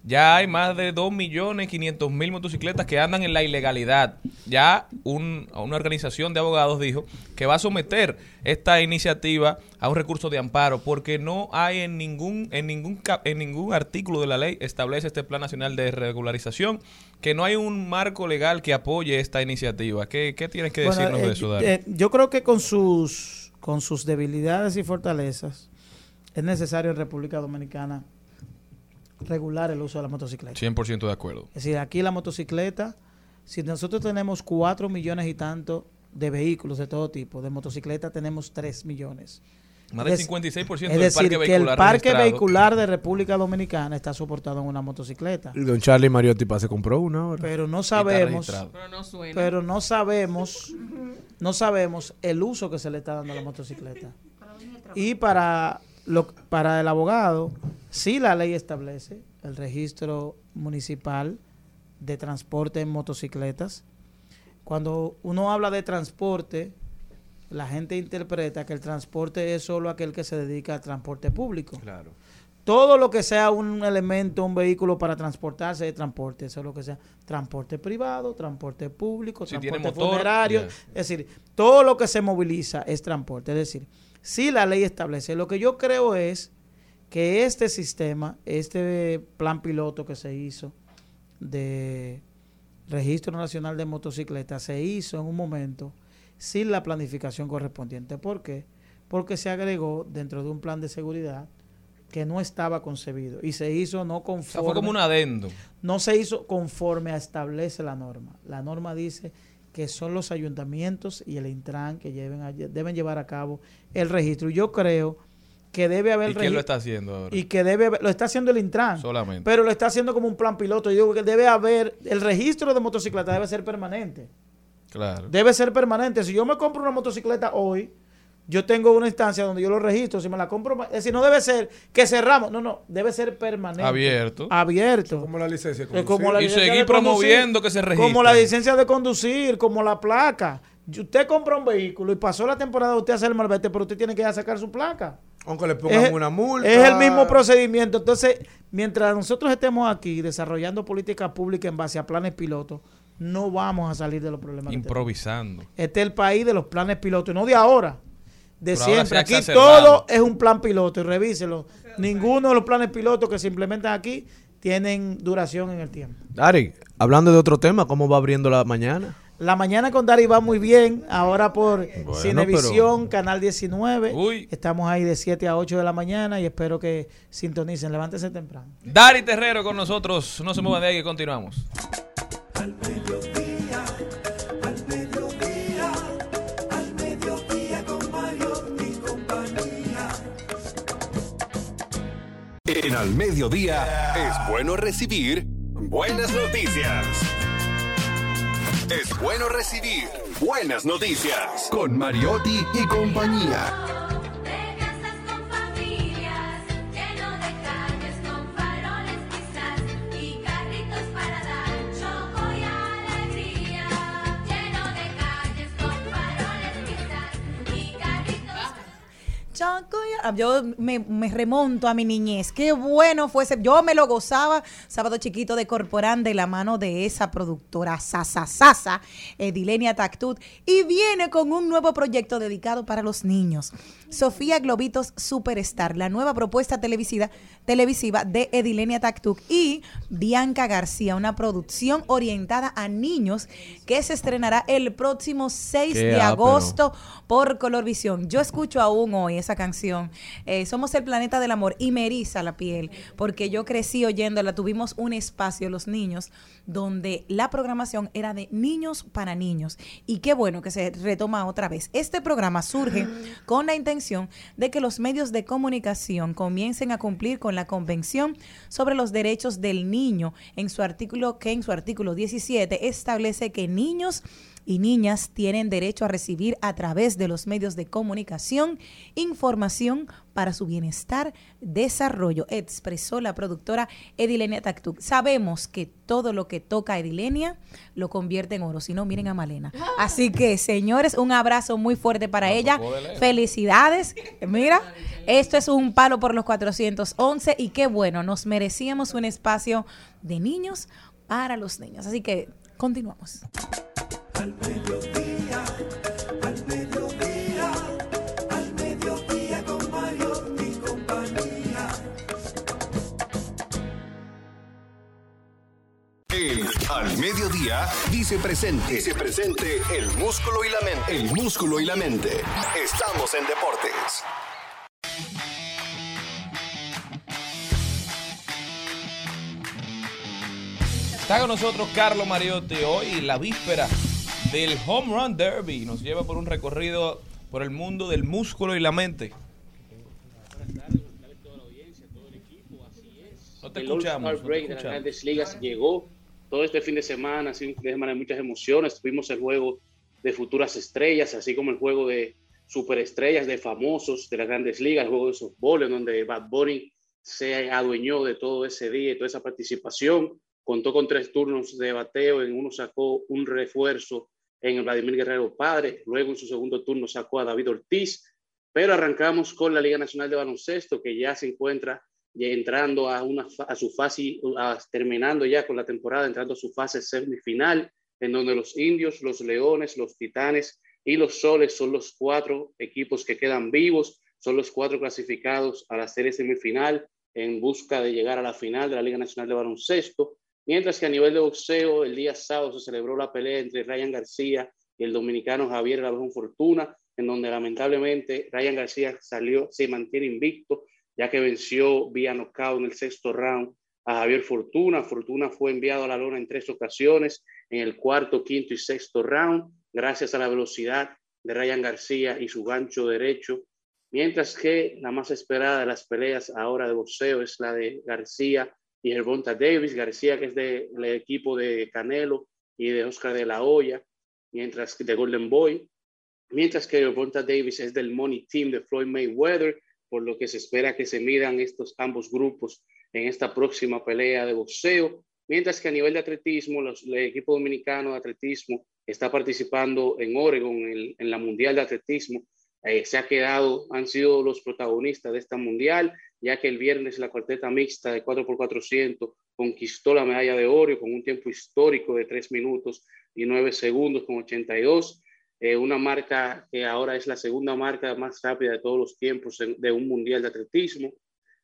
ya hay más de 2 millones 500 mil motocicletas que andan en la ilegalidad. Ya un- una organización de abogados dijo que va a someter esta iniciativa a un recurso de amparo porque no hay en ningún en ningún en ningún artículo de la ley establece este plan nacional de regularización que no hay un marco legal que apoye esta iniciativa. ¿Qué, qué tienes que Bueno, decirnos eh, de eso, Dari? eh, yo creo que con sus, con sus debilidades y fortalezas es necesario en República Dominicana regular el uso de la motocicleta. 100% de acuerdo. Es decir, aquí la motocicleta, si nosotros tenemos 4 millones y tanto de vehículos de todo tipo, de motocicletas tenemos 3 millones. Más del Es- 56% es del decir, parque que el vehicular parque vehicular de República Dominicana está soportado en una motocicleta. Y don Charlie Mariotti se compró una ahora. Pero no sabemos. Pero no suena. pero no sabemos, no sabemos el uso que se le está dando a la motocicleta. Y para lo, para el abogado, sí la ley establece el registro municipal de transporte en motocicletas. Cuando uno habla de transporte, la gente interpreta que el transporte es solo aquel que se dedica al transporte público. Claro. Todo lo que sea un elemento, un vehículo para transportarse es transporte, eso es lo que sea transporte privado, transporte público, Si tiene transporte motor, funerario, es decir, todo lo que se moviliza es transporte, es decir, si la ley establece, lo que yo creo es que este sistema, este plan piloto que se hizo de Registro Nacional de Motocicletas se hizo en un momento sin la planificación correspondiente. ¿Por qué? Porque se agregó dentro de un plan de seguridad que no estaba concebido y se hizo no O sea, conforme fue como un adendo. no se hizo conforme a establece la norma. La norma dice que son los ayuntamientos y el Intran que lleven a- deben llevar a cabo el registro. Y Yo creo que debe haber ¿Y quién lo registro- está haciendo ahora? y que debe haber- lo está haciendo el Intran Solamente. pero lo está haciendo como un plan piloto. Yo digo que debe haber el registro de motocicleta debe ser permanente. Claro. Debe ser permanente. Si yo me compro una motocicleta hoy, yo tengo una instancia donde yo lo registro. Si me la compro, es decir, no debe ser que cerramos. No, no, debe ser permanente. Abierto. Abierto. Como la licencia. de Es como conducir. la Y licencia seguir de conducir, promoviendo que se registre. Como la licencia de conducir, como la placa. Y Usted compra un vehículo y pasó la temporada usted hacer el malvete, pero usted tiene que ir a sacar su placa. Aunque le pongan Es- una multa. Es el mismo procedimiento. Entonces, mientras nosotros estemos aquí desarrollando políticas públicas en base a planes pilotos, no vamos a salir de los problemas. Improvisando. Este es el país de los planes pilotos, y no de ahora, de Pero siempre. Aquí exacerbado. todo es un plan piloto y revíselo. Ninguno de los planes pilotos que se implementan aquí tienen duración en el tiempo. Dari, hablando de otro tema, ¿cómo va abriendo la mañana? La mañana con Dari va muy bien, ahora por Bueno, Cinevisión, Canal 19. Uy. Estamos ahí de 7 a 8 de la mañana y espero que sintonicen. Levántese temprano. Dari Terrero con nosotros. No se muevan de ahí que continuamos. Al mediodía, al mediodía, al mediodía con Mario y compañía. En Al Mediodía es bueno recibir buenas noticias. Es bueno recibir buenas noticias con Mariotti y compañía. Yo me, me remonto a mi niñez. Qué bueno fue ese. Yo me lo gozaba sábado chiquito de Corporán de la mano de esa productora Sasa Sasa, Edilenia Tactut, y viene con un nuevo proyecto dedicado para los niños. Sofía Globitos Superstar, la nueva propuesta televisiva, televisiva de Edilenia Tactuc y Bianca García, una producción orientada a niños que se estrenará el próximo 6 Qué de agosto por Colorvisión. Yo escucho aún hoy esa canción, eh, Somos el planeta del amor, y me la piel, porque yo crecí oyéndola, tuvimos un espacio, los niños, donde la programación era de niños para niños. Y qué bueno que se retoma otra vez. Este programa surge con la intención de que los medios de comunicación comiencen a cumplir con la Convención sobre los Derechos del Niño, en su artículo que en su artículo 17 establece que niños y niñas tienen derecho a recibir a través de los medios de comunicación información para su bienestar, desarrollo, expresó la productora Edilenia Tactuc. Sabemos que todo lo que toca a Edilenia lo convierte en oro, si no miren a Malena. Así que, señores, un abrazo muy fuerte para ella. Felicidades. Mira, esto es un palo por los 411 y qué bueno, nos merecíamos un espacio de niños para los niños. Así que continuamos. Al mediodía, al mediodía, al mediodía con Mario y compañía. El Al Mediodía dice presente. Dice presente el músculo y la mente. El músculo y la mente. Estamos en deportes. Está con nosotros Carlos Mariotti hoy, la víspera del Home Run Derby. Nos lleva por un recorrido por el mundo del músculo y la mente. No te el escuchamos. All-Star no Break de las grandes ligas llegó todo este fin de semana, sido un fin de semana de muchas emociones. Tuvimos el juego de futuras estrellas, así como el juego de superestrellas, de famosos de las grandes ligas, el juego de softball, en donde Bad Bunny se adueñó de todo ese día y toda esa participación. Contó con tres turnos de bateo, en uno sacó un refuerzo en el Vladimir Guerrero Padre, luego en su segundo turno sacó a David Ortiz, pero arrancamos con la Liga Nacional de Baloncesto, que ya se encuentra entrando a, una, a su fase, a- terminando ya con la temporada, entrando a su fase semifinal, en donde los indios, los leones, los titanes y los soles son los cuatro equipos que quedan vivos, son los cuatro clasificados a la serie semifinal en busca de llegar a la final de la Liga Nacional de Baloncesto. Mientras que a nivel de boxeo, el día sábado se celebró la pelea entre Ryan García y el dominicano Javier Labón Fortuna, en donde lamentablemente Ryan García salió, se mantiene invicto, ya que venció vía knockout en el sexto round a Javier Fortuna. Fortuna fue enviado a la lona en tres ocasiones, en el cuarto, quinto y sexto round, gracias a la velocidad de Ryan García y su gancho derecho. Mientras que la más esperada de las peleas ahora de boxeo es la de García y Gervonta Davis. García, que es del equipo de Canelo y de Oscar de la Hoya, mientras que de Golden Boy. Mientras que Gervonta Davis es del Money Team de Floyd Mayweather, por lo que se espera que se midan estos ambos grupos en esta próxima pelea de boxeo. Mientras que a nivel de atletismo, el equipo dominicano de atletismo está participando en Oregon en, en la Mundial de Atletismo. Eh, se ha quedado, han sido los protagonistas de esta mundial, ya que el viernes la cuarteta mixta de 4x400 conquistó la medalla de oro con un tiempo histórico de 3 minutos y 9 segundos con 82. eh, una marca que ahora es la segunda marca más rápida de todos los tiempos de un mundial de atletismo.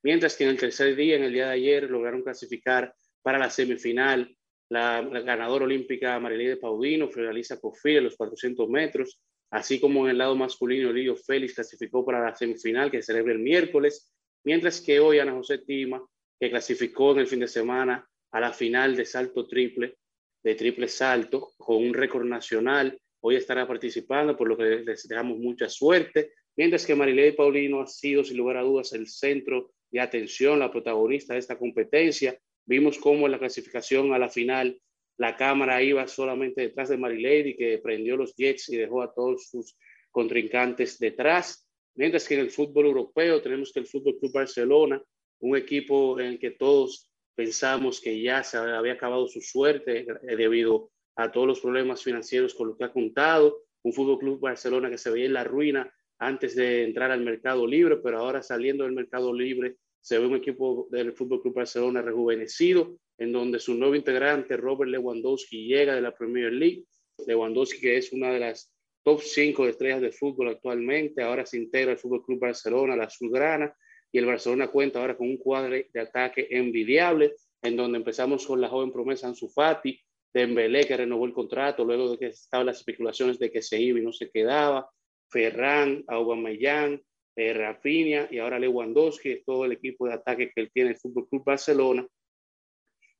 Mientras que en el tercer día, en el día de ayer, lograron clasificar para la semifinal la, ganadora olímpica Marileide Paudino, finaliza Cofil en los 400 metros, así como en el lado masculino, Lío Félix clasificó para la semifinal que se celebra el miércoles, mientras que hoy Ana José Tima, que clasificó en el fin de semana a la final de salto triple, de triple salto, con un récord nacional, hoy estará participando, por lo que les deseamos mucha suerte, mientras que Marilei Paulino ha sido, sin lugar a dudas, el centro de atención, la protagonista de esta competencia. Vimos cómo en la clasificación a la final la cámara iba solamente detrás de Marilady, que prendió los jets y dejó a todos sus contrincantes detrás. Mientras que en el fútbol europeo tenemos que el Fútbol Club Barcelona, un equipo en el que todos pensamos que ya se había acabado su suerte debido a todos los problemas financieros con los que ha contado. Un Fútbol Club Barcelona que se veía en la ruina antes de entrar al mercado libre, pero ahora saliendo del mercado libre se ve un equipo del Fútbol Club Barcelona rejuvenecido, en donde su nuevo integrante, Robert Lewandowski, llega de la Premier League. Lewandowski, que es una de las top 5 estrellas de fútbol actualmente, ahora se integra al Fútbol Club Barcelona, la azulgrana, y el Barcelona cuenta ahora con un cuadro de ataque envidiable, en donde empezamos con la joven promesa Ansu Fati, Dembélé, que renovó el contrato, luego de que estaban las especulaciones de que se iba y no se quedaba, Ferran, Aubameyang, eh, Rafinha y ahora Lewandowski, todo el equipo de ataque que él tiene el Fútbol Club Barcelona.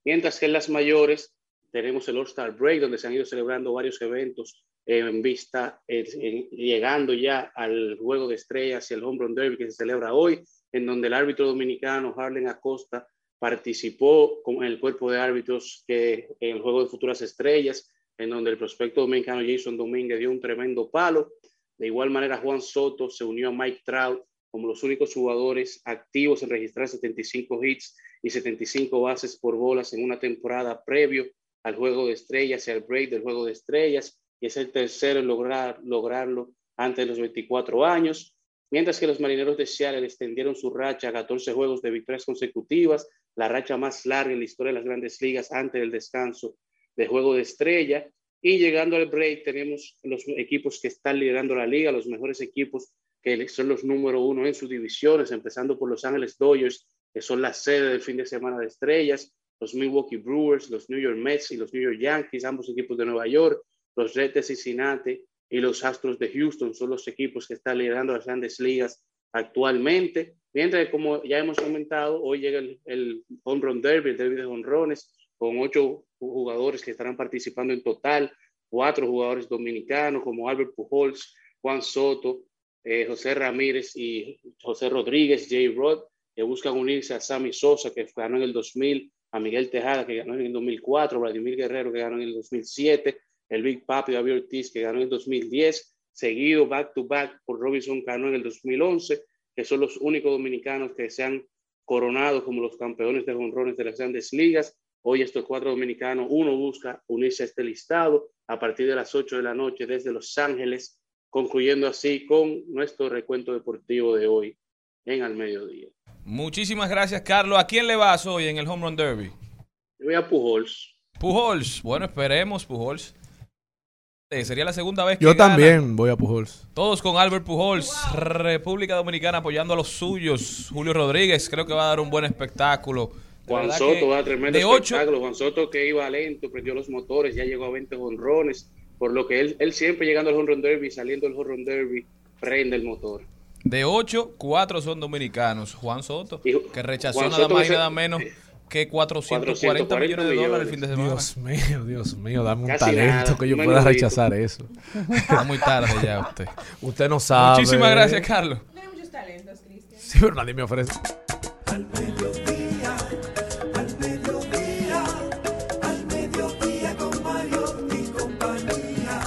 Mientras que en las mayores tenemos el All-Star Break, donde se han ido celebrando varios eventos en vista, llegando ya al Juego de Estrellas y el Home Run Derby que se celebra hoy, en donde el árbitro dominicano Harlen Acosta participó con el cuerpo de árbitros que en el Juego de Futuras Estrellas, en donde el prospecto dominicano Jason Domínguez dio un tremendo palo. De igual manera, Juan Soto se unió a Mike Trout como los únicos jugadores activos en registrar 75 hits y 75 bases por bolas en una temporada previo al Juego de Estrellas y al break del Juego de Estrellas, y es el tercero en lograr, lograrlo antes de los 24 años. Mientras que los marineros de Seattle extendieron su racha a 14 juegos de victorias consecutivas, la racha más larga en la historia de las grandes ligas antes del descanso de Juego de Estrella. Y llegando al break, tenemos los equipos que están liderando la liga, los mejores equipos que son los número uno en sus divisiones, empezando por Los Ángeles Dodgers, que son la sede del fin de semana de estrellas, los Milwaukee Brewers, los New York Mets y los New York Yankees, ambos equipos de Nueva York, los Reds de Cincinnati y los Astros de Houston son los equipos que están liderando las grandes ligas actualmente. Mientras que, como ya hemos comentado, hoy llega el, el Home Run Derby, el Derby de honrones, con ocho jugadores que estarán participando en total, cuatro jugadores dominicanos como Albert Pujols, Juan Soto, eh, José Ramírez y José Rodríguez, J. Rod, que buscan unirse a Sammy Sosa, que ganó en el 2000, a Miguel Tejada, que ganó en el 2004, Vladimir Guerrero, que ganó en el 2007, el Big Papi David Ortiz, que ganó en el 2010, seguido back to back por Robinson Cano en el 2011, que son los únicos dominicanos que se han coronado como los campeones de jonrones de las grandes ligas. Hoy estos cuatro dominicanos, uno busca unirse a este listado a partir de las 8 de la noche desde Los Ángeles, concluyendo así con nuestro recuento deportivo de hoy en al mediodía. Muchísimas gracias, Carlos. ¿A quién le vas hoy en el Home Run Derby? Yo voy a Pujols. Pujols. Bueno, esperemos, Pujols. Eh, sería la segunda vez que Yo gana. también voy a Pujols. Todos con Albert Pujols, República Dominicana apoyando a los suyos. Julio Rodríguez creo que va a dar un buen espectáculo. De Juan Soto va a tremendo de espectáculo. Juan Soto que iba lento, prendió los motores, ya llegó a 20 jonrones, por lo que él, él siempre llegando al run derby, saliendo del run derby, prende el motor. de ocho, cuatro son dominicanos. Juan Soto, que rechazó Juan nada Soto más y nada menos que 440, 440 millones de dólares el fin de semana. Dios mío, Dios mío, dame un Casi talento nada, que yo pueda rechazar eso. Está muy tarde ya usted. Usted no sabe. Muchísimas gracias, Carlos. Tiene muchos talentos, Cristian. Sí, pero nadie me ofrece. Al mediodía, al mediodía con Mario y compañía.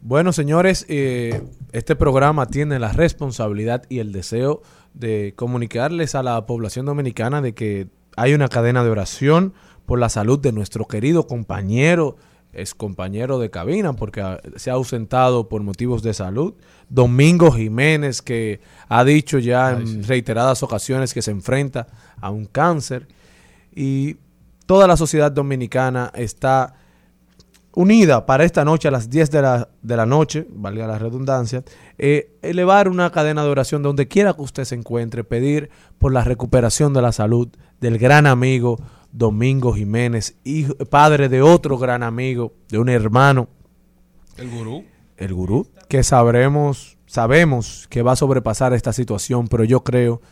Bueno, señores, eh, este programa tiene la responsabilidad y el deseo de comunicarles a la población dominicana de que hay una cadena de oración por la salud de nuestro querido compañero, es compañero de cabina, porque se ha ausentado por motivos de salud. Domingo Jiménez, que ha dicho ya en reiteradas ocasiones que se enfrenta a un cáncer. Y toda la sociedad dominicana está unida para esta noche a las 10 de la, de la noche, valga la redundancia, eh, elevar una cadena de oración donde quiera que usted se encuentre, pedir por la recuperación de la salud del gran amigo Domingo Jiménez, hijo, padre de otro gran amigo, de un hermano, El gurú. el gurú, que sabremos, sabemos que va a sobrepasar esta situación, pero yo creo que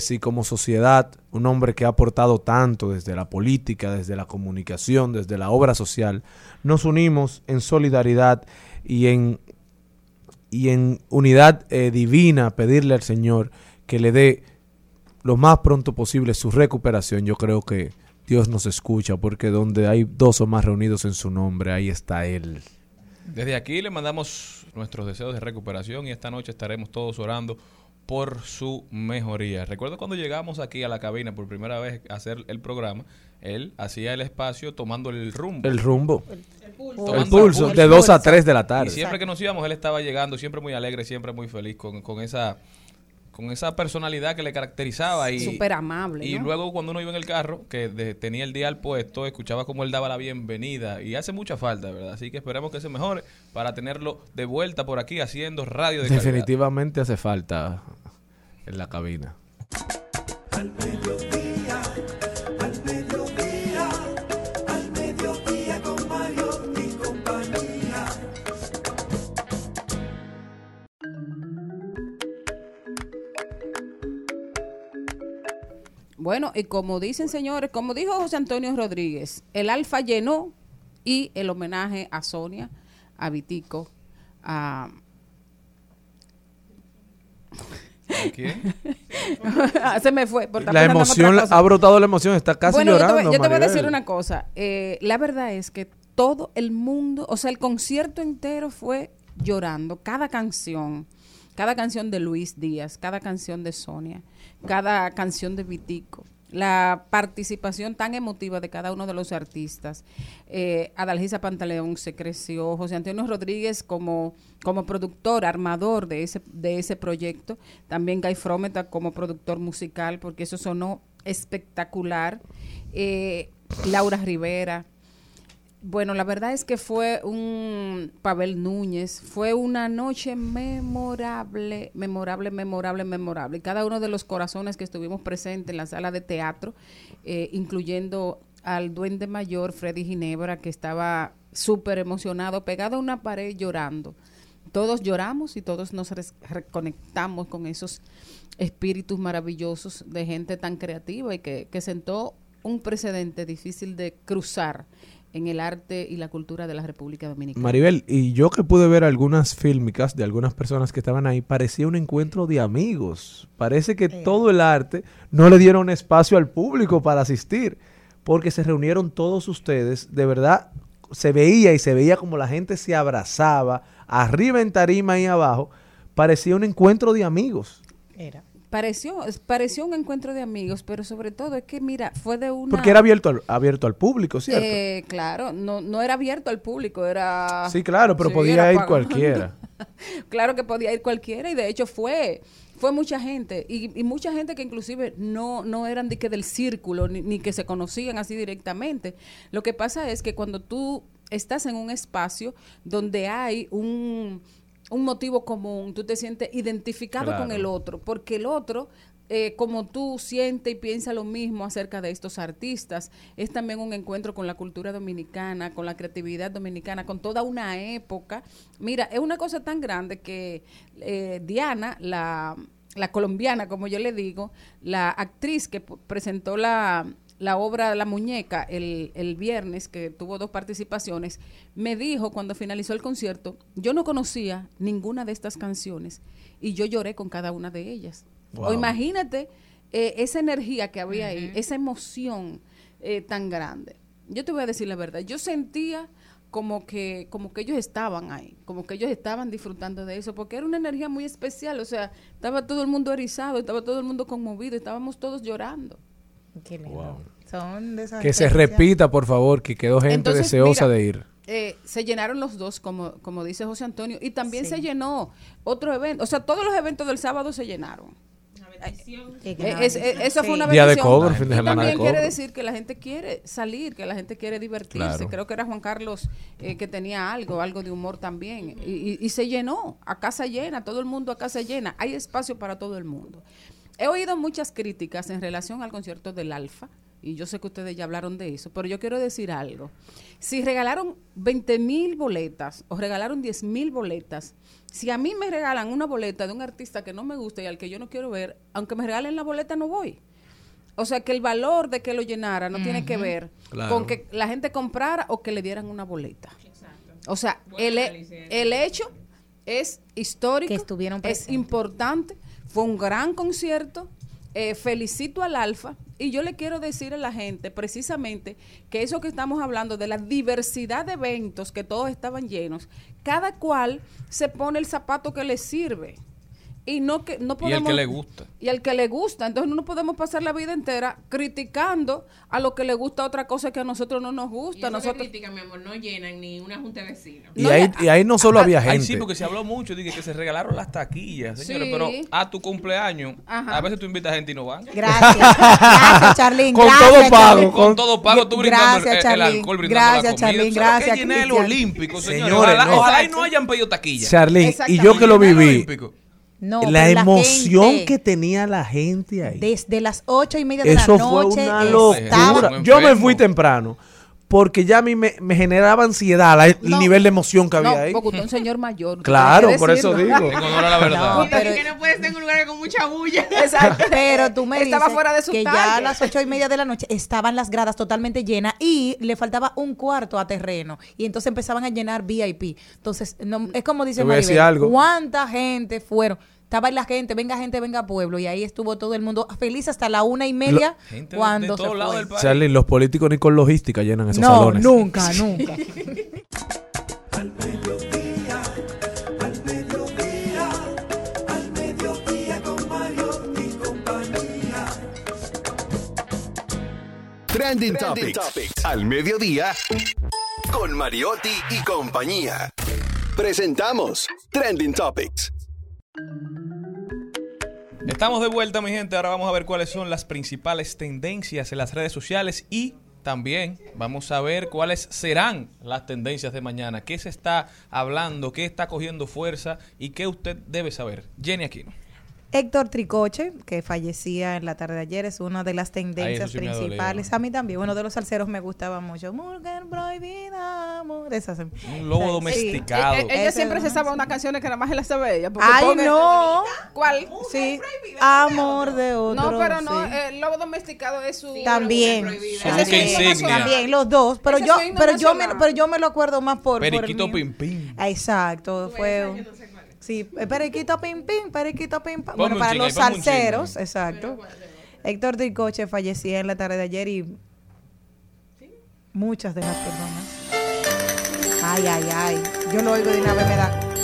si como sociedad, un hombre que ha aportado tanto desde la política, desde la comunicación, desde la obra social, nos unimos en solidaridad y en, y en unidad eh, divina, pedirle al Señor que le dé lo más pronto posible su recuperación, yo creo que Dios nos escucha, porque donde hay dos o más reunidos en su nombre, ahí está Él. Desde aquí le mandamos nuestros deseos de recuperación y esta noche estaremos todos orando por su mejoría. Recuerdo cuando llegamos aquí a la cabina por primera vez a hacer el programa, él hacía el espacio tomando el rumbo. El rumbo. Tomando El pulso, de 2 a 3 de la tarde. Y siempre que nos íbamos, él estaba llegando, siempre muy alegre, siempre muy feliz con, con esa con esa personalidad que le caracterizaba y Súper amable, y ¿no? luego cuando uno iba en el carro que de- tenía el día al puesto escuchaba cómo él daba la bienvenida y hace mucha falta verdad así que esperemos que se mejore para tenerlo de vuelta por aquí haciendo radio de calidad. Definitivamente hace falta en la cabina. Al Bueno, y como dicen señores, como dijo José Antonio Rodríguez, el Alfa llenó y el homenaje a Sonia, a Vitico, a... ¿A quién? Se me fue. por La emoción, ha brotado la emoción, está casi bueno, llorando. yo te, voy, yo te voy a decir una cosa. Eh, la verdad es que todo el mundo, o sea, el concierto entero fue llorando. Cada canción, cada canción de Luis Díaz, cada canción de Sonia, cada canción de Vitico. La participación tan emotiva de cada uno de los artistas. Eh, Adalgisa Pantaleón se creció, José Antonio Rodríguez como, como productor, armador de ese, de ese proyecto. También Guy Frometa como productor musical, porque eso sonó espectacular. Eh, Laura Rivera. Bueno, la verdad es que fue un Pavel Núñez, fue una noche memorable, memorable, memorable, memorable. Cada uno de los corazones que estuvimos presentes en la sala de teatro, eh, incluyendo al duende mayor Freddy Ginebra, que estaba súper emocionado, pegado a una pared llorando. Todos lloramos y todos nos reconectamos con esos espíritus maravillosos de gente tan creativa y que sentó un precedente difícil de cruzar en el arte y la cultura de la República Dominicana. Maribel, y yo que pude ver algunas fílmicas de algunas personas que estaban ahí, parecía un encuentro de amigos. Parece que todo el arte no le dieron espacio al público para asistir, porque se reunieron todos ustedes, de verdad se veía y se veía como la gente se abrazaba, arriba en tarima y abajo, parecía un encuentro de amigos. Era. Pareció, pareció un encuentro de amigos, pero sobre todo es que, mira, fue de una... Porque era abierto al, abierto al público, ¿cierto? Eh, claro, no, no era abierto al público, era... sí, claro, pero sí, podía ir pagando. cualquiera. claro que podía ir cualquiera y de hecho fue fue mucha gente y, y mucha gente que inclusive no no eran de que del círculo ni, ni que se conocían así directamente lo que pasa es que cuando tú estás en un espacio donde hay un un motivo común, tú te sientes identificado con el otro, porque el otro, eh, como tú siente y piensa lo mismo acerca de estos artistas, es también un encuentro con la cultura dominicana, con la creatividad dominicana, con toda una época. Mira, es una cosa tan grande que eh, Diana, la, la colombiana, como yo le digo, la actriz que presentó la, la obra La Muñeca el, el viernes, que tuvo dos participaciones, me dijo cuando finalizó el concierto, yo no conocía ninguna de estas canciones y yo lloré con cada una de ellas. Wow. O imagínate eh, esa energía que había ahí, esa emoción eh, tan grande. Yo te voy a decir la verdad, yo sentía como que como que ellos estaban ahí, como que ellos estaban disfrutando de eso, porque era una energía muy especial, o sea, estaba todo el mundo erizado, estaba todo el mundo conmovido, estábamos todos llorando. Qué lindo. Son de esas Que se repita, por favor, que quedó gente Entonces, deseosa mira, de ir. eh, se llenaron los dos, como, como dice José Antonio, y también se llenó otro evento. O sea, todos los eventos del sábado se llenaron. Eh, es- eh, eso fue una Día de cobro, fin de Y semana de también quiere decir que la gente quiere salir, que la gente quiere divertirse. Claro. Creo que era Juan Carlos eh, que tenía algo, algo de humor también. Y, y- y se llenó, a casa llena, todo el mundo a casa llena. Hay espacio para todo el mundo. He oído muchas críticas en relación al concierto del Alfa, y yo sé que ustedes ya hablaron de eso, pero yo quiero decir algo. Si regalaron 20 mil boletas o regalaron 10 mil boletas, si a mí me regalan una boleta de un artista que no me gusta y al que yo no quiero ver, aunque me regalen la boleta no voy. O sea que el valor de que lo llenara no tiene que ver Claro. con que la gente comprara o que le dieran una boleta. O sea, el, el hecho es histórico, es importante, fue un gran concierto. eh, felicito al Alfa y yo le quiero decir a la gente precisamente que eso que estamos hablando de la diversidad de eventos que todos estaban llenos, cada cual se pone el zapato que le sirve. Y no que no Y podemos el que le gusta. y al que le gusta. Entonces no podemos pasar la vida entera criticando a lo que le gusta otra cosa que a nosotros no nos Y gusta. eso que Nosotros critican, mi amor, no llenan ni una junta de vecinos. Y ahí, y ahí no solo había Ay, gente. sí, porque se habló mucho, dije que se regalaron las taquillas, señores, Sí. pero a tu cumpleaños, Ajá. a veces tú invitas gente y no van. Gracias. Gracias, Charlene. Con gracias, todo pago, Charlene. Con todo pago, tú brindando Gracias, el, el alcohol, brindando Gracias, la comida. Tú sabes Gracias, que el olímpico, señores. Señores, ojalá, no. ojalá y no hayan pedido taquilla. Charlene, y yo que lo viví, olímpico. No, la emoción gente, que tenía la gente ahí. Desde las ocho y media de Eso la fue noche una estaba- locura. Estaba- Yo me fui temprano porque ya a mí me, me generaba ansiedad la- el No. nivel de emoción que había no, ahí. porque usted es un señor mayor. Claro, por eso digo. En honor a la verdad. No, Pero pero- que no puede estar en un lugar con mucha bulla. Exacto. Pero tú me Estaba dices fuera de su que ya a las ocho y media de la noche estaban las gradas totalmente llenas y le faltaba un cuarto a terreno. Y entonces empezaban a llenar VIP. Entonces, no, es como dice Maribel, algo. ¿cuánta gente fueron? Estaba la gente, venga gente, venga pueblo. Y ahí estuvo todo el mundo feliz hasta la una y media Gente de- cuando de todos se fue. del país. Charlie, los políticos ni con logística llenan esos No, salones. nunca, nunca. Al mediodía, al mediodía, al mediodía con Mario y compañía. Trending, Topics. Al mediodía. Con Mariotti y compañía. Presentamos Trending Topics. Estamos de vuelta, mi gente. Ahora vamos a ver cuáles son las principales tendencias en las redes sociales y también vamos a ver cuáles serán las tendencias de mañana. ¿Qué se está hablando? ¿Qué está cogiendo fuerza? ¿Y qué usted debe saber? Jenny Aquino. Héctor Tricoche, que fallecía en la tarde de ayer, es una de las tendencias sí principales. A mí también, uno de los salseros me gustaba mucho. Mujer prohibida, amor. Un lobo Sí. domesticado. Eh, eh, ella Ese siempre se sabe una canción que nada más se la sabe ella. Ay, pone- no. ¿Cuál? Sí, amor de otro. No, pero no, sí. eh, el lobo domesticado es su... También, insignia. también los dos, pero Ese yo, pero yo me, pero yo me lo acuerdo más por, Periquito mío. Pim Pim. Exacto, fue un- sí, eh, periquito pim pim, periquito pim pam. Bueno, para los ahí. salseros, exacto. Héctor Tricoche fallecía en la tarde de ayer y muchas de las personas. Ay, ay, ay. Yo lo oigo de una vez me da.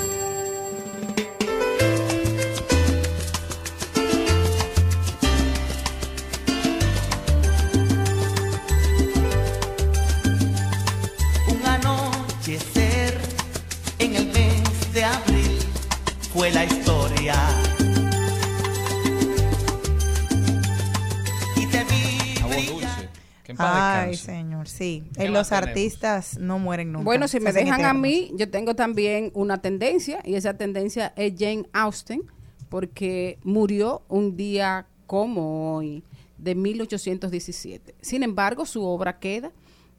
Los tenemos? artistas no mueren nunca. Bueno, si me dejan a mí, yo tengo también una tendencia y esa tendencia es Jane Austen porque murió un día como hoy de 1817. Sin embargo, su obra queda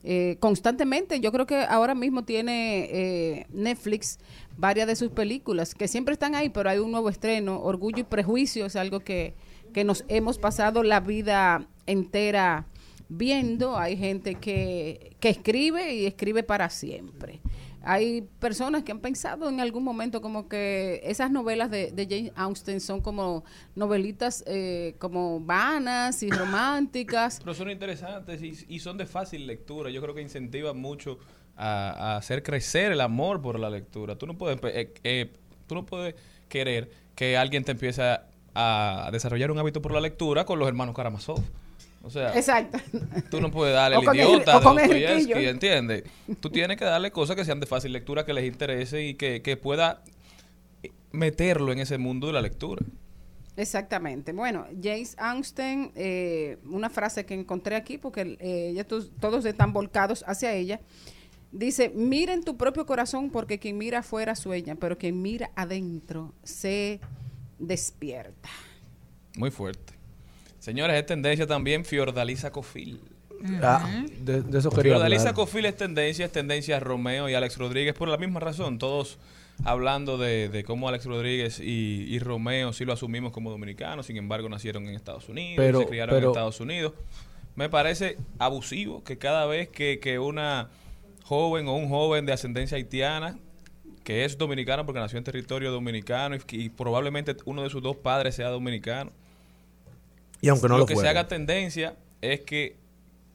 eh, constantemente. Yo creo que ahora mismo tiene eh, Netflix varias de sus películas que siempre están ahí, pero hay un nuevo estreno. Orgullo y Prejuicio es algo que, que nos hemos pasado la vida entera viendo. Hay gente que, que escribe y escribe para siempre. Hay personas que han pensado en algún momento como que esas novelas de, de Jane Austen son como novelitas eh, como vanas y románticas. Pero son interesantes y, son de fácil lectura. Yo creo que incentivan mucho a, hacer crecer el amor por la lectura. Tú no puedes, eh, eh, tú no puedes querer que alguien te empiece a, a desarrollar un hábito por la lectura con los hermanos Karamazov. O sea, Exacto. tú no puedes darle el el- idiota de Dostoyevsky, Enriquillo. ¿entiendes? Tú tienes que darle cosas que sean de fácil lectura, que les interese y que, que pueda meterlo en ese mundo de la lectura. Exactamente. Bueno, James Austen, eh, una frase que encontré aquí, porque eh, ya todos están volcados hacia ella, dice, mira en tu propio corazón, porque quien mira afuera sueña, pero quien mira adentro se despierta. Muy fuerte. Señores, es tendencia también Fiordalisa Cofil. Ah, de, de eso quería Fiordalisa hablar. Cofil es tendencia, es tendencia Romeo y Alex Rodríguez por la misma razón. Todos hablando de, de cómo Alex Rodríguez y, y Romeo sí lo asumimos como dominicanos, sin embargo nacieron en Estados Unidos, Pero- se criaron pero- en Estados Unidos. Me parece abusivo que cada vez que, que una joven o un joven de ascendencia haitiana que es dominicano porque nació en territorio dominicano y, y probablemente uno de sus dos padres sea dominicano, Y aunque no lo que se haga tendencia es que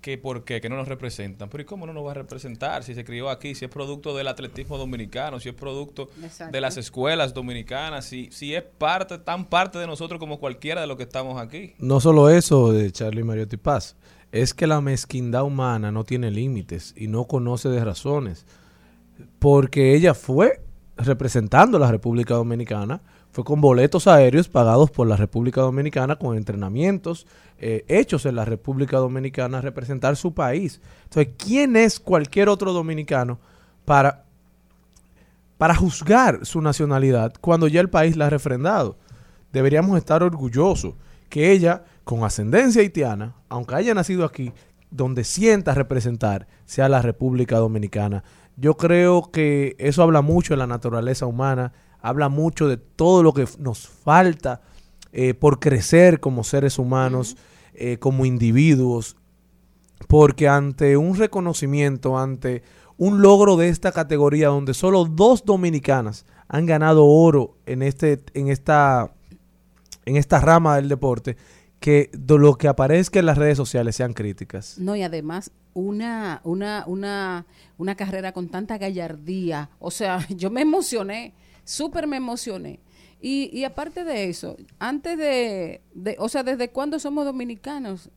que por qué, que no nos representan. Pero ¿y cómo no nos va a representar si se crió aquí, si es producto del atletismo dominicano, si es producto Exacto. de las escuelas dominicanas, si, si es parte, tan parte de nosotros como cualquiera de los que estamos aquí? No solo eso de Charlie Mariotti Paz, es que la mezquindad humana no tiene límites y no conoce de razones. Porque ella fue representando a la República Dominicana, fue con boletos aéreos pagados por la República Dominicana, con entrenamientos eh, hechos en la República Dominicana a representar su país. Entonces, ¿quién es cualquier otro dominicano para, para juzgar su nacionalidad cuando ya el país la ha refrendado? Deberíamos estar orgullosos que ella, con ascendencia haitiana, aunque haya nacido aquí, donde sienta representar sea la República Dominicana. Yo creo que eso habla mucho de la naturaleza humana, habla mucho de todo lo que nos falta eh, por crecer como seres humanos, eh, como individuos, porque ante un reconocimiento, ante un logro de esta categoría donde solo dos dominicanas han ganado oro en este, en esta, en esta rama del deporte, que de lo que aparezca en las redes sociales sean críticas. No, y además una, una, una, una carrera con tanta gallardía. O sea, yo me emocioné, súper me emocioné. Y, y aparte de eso, antes de, de, o sea, ¿desde cuándo somos dominicanos?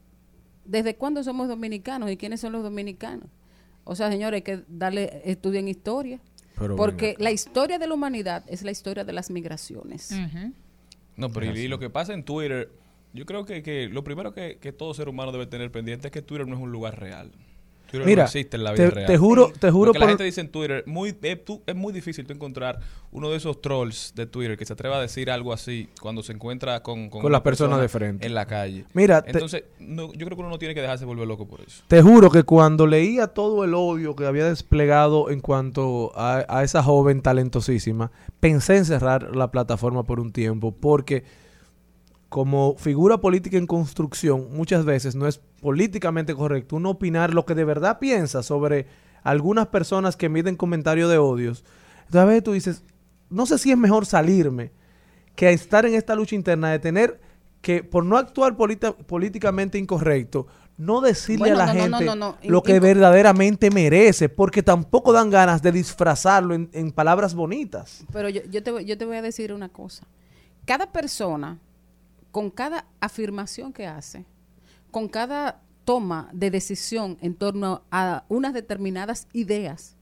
¿Desde cuándo somos dominicanos y quiénes son los dominicanos? O sea, señores, hay que darle, estudien historia. Pero porque venga. la historia de la humanidad es la historia de las migraciones. No, pero y- y lo que pasa en Twitter, yo creo que, que lo primero que, que todo ser humano debe tener pendiente es que Twitter no es un lugar real. Twitter Mira, no existe en la vida te- real. te juro- te juro Lo que la por- gente dice en Twitter, muy, es, tú- es muy difícil tú encontrar uno de esos trolls de Twitter que se atreva a decir algo así cuando se encuentra con, Con las personas persona de frente. En la calle. Mira, te- Entonces, no, yo creo que uno no tiene que dejarse volver loco por eso. Te juro que cuando leía todo el odio que había desplegado en cuanto a, a esa joven talentosísima, pensé en cerrar la plataforma por un tiempo, porque como figura política en construcción, muchas veces no es políticamente correcto uno opinar lo que de verdad piensa sobre algunas personas que emiten comentarios de odios. Entonces a veces tú dices, no sé si es mejor salirme que estar en esta lucha interna de tener que, por no actuar políticamente incorrecto, no decirle Bueno, a la no, gente no, no, no. lo que verdaderamente merece, porque tampoco dan ganas de disfrazarlo en, en palabras bonitas. Pero yo, yo, te, yo te voy a decir una cosa. Cada persona, con cada afirmación que hace, con cada toma de decisión en torno a unas determinadas ideas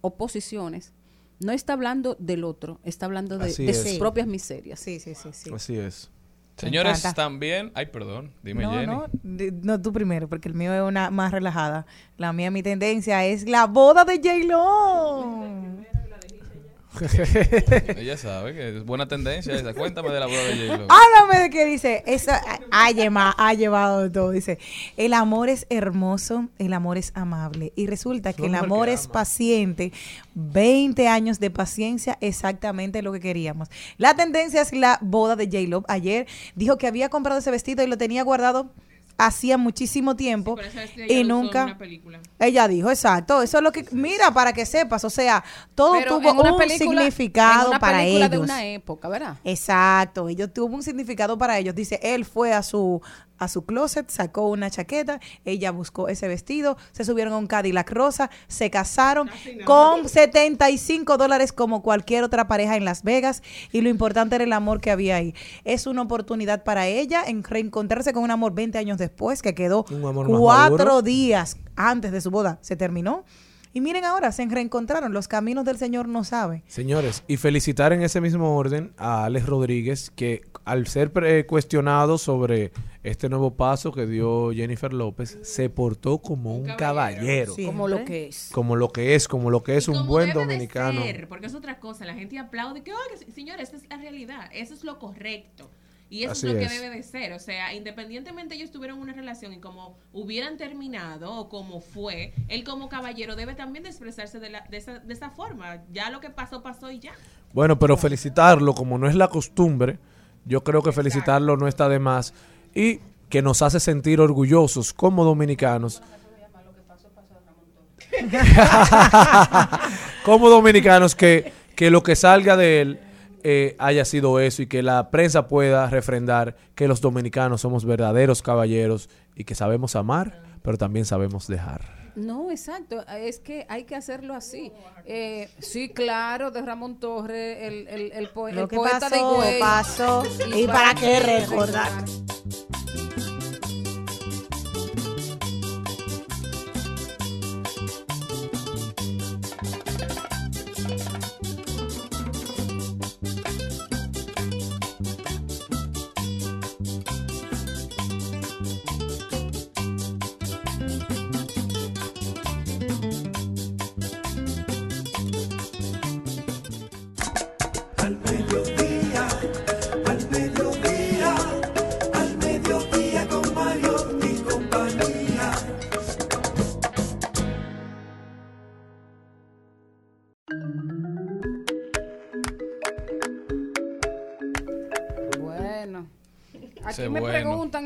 o posiciones, no está hablando del otro, está hablando de, sus Sí. propias miserias. Sí, sí, sí, sí. Así es. Señores, encanta. también... Ay, perdón. Dime, no, Jenny. no, no, tú primero, porque el mío es una más relajada. La mía, mi tendencia es la boda de J-Lo. Ella sabe que es buena tendencia esa. Cuéntame de la boda de J-Lo. Háblame de qué dice. Eso ha, ha llevado de todo. Dice, el amor es hermoso, el amor es amable. Y resulta que el amor que es paciente. 20 años de paciencia, exactamente lo que queríamos. La tendencia es la boda de J-Lo. Ayer dijo que había comprado ese vestido y lo tenía guardado hacía muchísimo tiempo y nunca una película. ella dijo exacto eso es lo que mira para que sepas o sea todo Pero tuvo un película- significado una para película ellos de una época, ¿verdad? Exacto, ellos tuvo un significado para ellos. Dice, él fue a su a su closet, sacó una chaqueta, ella buscó ese vestido, se subieron a un Cadillac rosa, se casaron con 75 dólares como cualquier otra pareja en Las Vegas y lo importante era el amor que había ahí. Es una oportunidad para ella en reencontrarse con un amor 20 años después, que quedó cuatro días antes de su boda, se terminó. Y miren ahora, se reencontraron, los caminos del Señor no sabe. Señores, y felicitar en ese mismo orden a Alex Rodríguez, que al ser pre- cuestionado sobre este nuevo paso que dio Jennifer López, se portó como un caballero. Como lo que es. Como lo que es, como lo que es un Como buen debe de dominicano. ser, porque es otra cosa. La gente aplaude que, "Oiga, se- señores, esa es la realidad. Eso es lo correcto. Y eso Así es lo que es. debe de ser. O sea, independientemente ellos tuvieron una relación y como hubieran terminado o como fue, él como caballero debe también de expresarse de, la, de, esa, de esa forma. Ya lo que pasó, pasó y ya. Bueno, pero felicitarlo, como no es la costumbre, yo creo que felicitarlo no está de más y que nos hace sentir orgullosos como dominicanos. como dominicanos que, que lo que salga de él eh, haya sido eso y que la prensa pueda refrendar que los dominicanos somos verdaderos caballeros y que sabemos amar, pero también sabemos dejar. No, exacto. Es que hay que hacerlo así. Eh, sí, claro, de Ramón Torres, el, el, el, poe- Lo el que poeta de pasó, Higüey. pasó. ¿Y para qué recordar?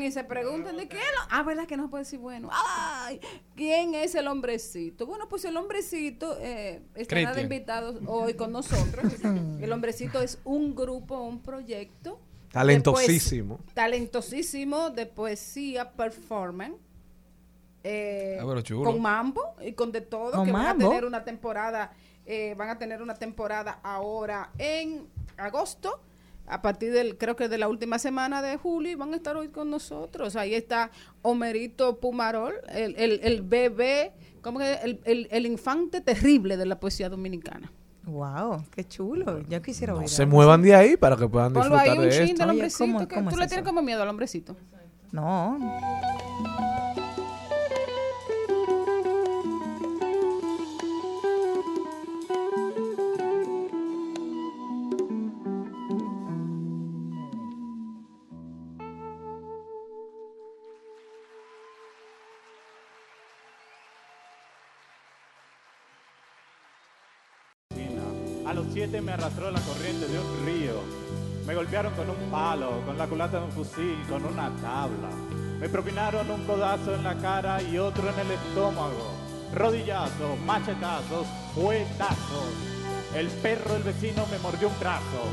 Y se preguntan de qué lo- Ah, ¿verdad que no puedo decir bueno? Ay, ¿quién es el hombrecito? Bueno, pues el hombrecito eh, estará de invitados hoy con nosotros. el hombrecito es un grupo, un proyecto. Talentosísimo. talentosísimo de poesía performance. eh, Ah, con mambo y con de todo ¿Con que van a tener una temporada eh, van a tener una temporada ahora en agosto a partir del creo que de la última semana de julio van a estar hoy con nosotros ahí está Homerito Pumarol el, el, el bebé como que el, el, el infante terrible de la poesía dominicana Wow, qué chulo. Yo quisiera No se muevan de ahí para que puedan ponlo ahí disfrutar un de esto. del Oye, hombrecito ¿cómo- que cómo tú es le eso? tienes como miedo al hombrecito. No. A los siete me arrastró la corriente de un río. Me golpearon con un palo, con la culata de un fusil, con una tabla. Me propinaron un codazo en la cara y otro en el estómago. Rodillazos, machetazos, fuetazos. El perro del vecino me mordió un brazo.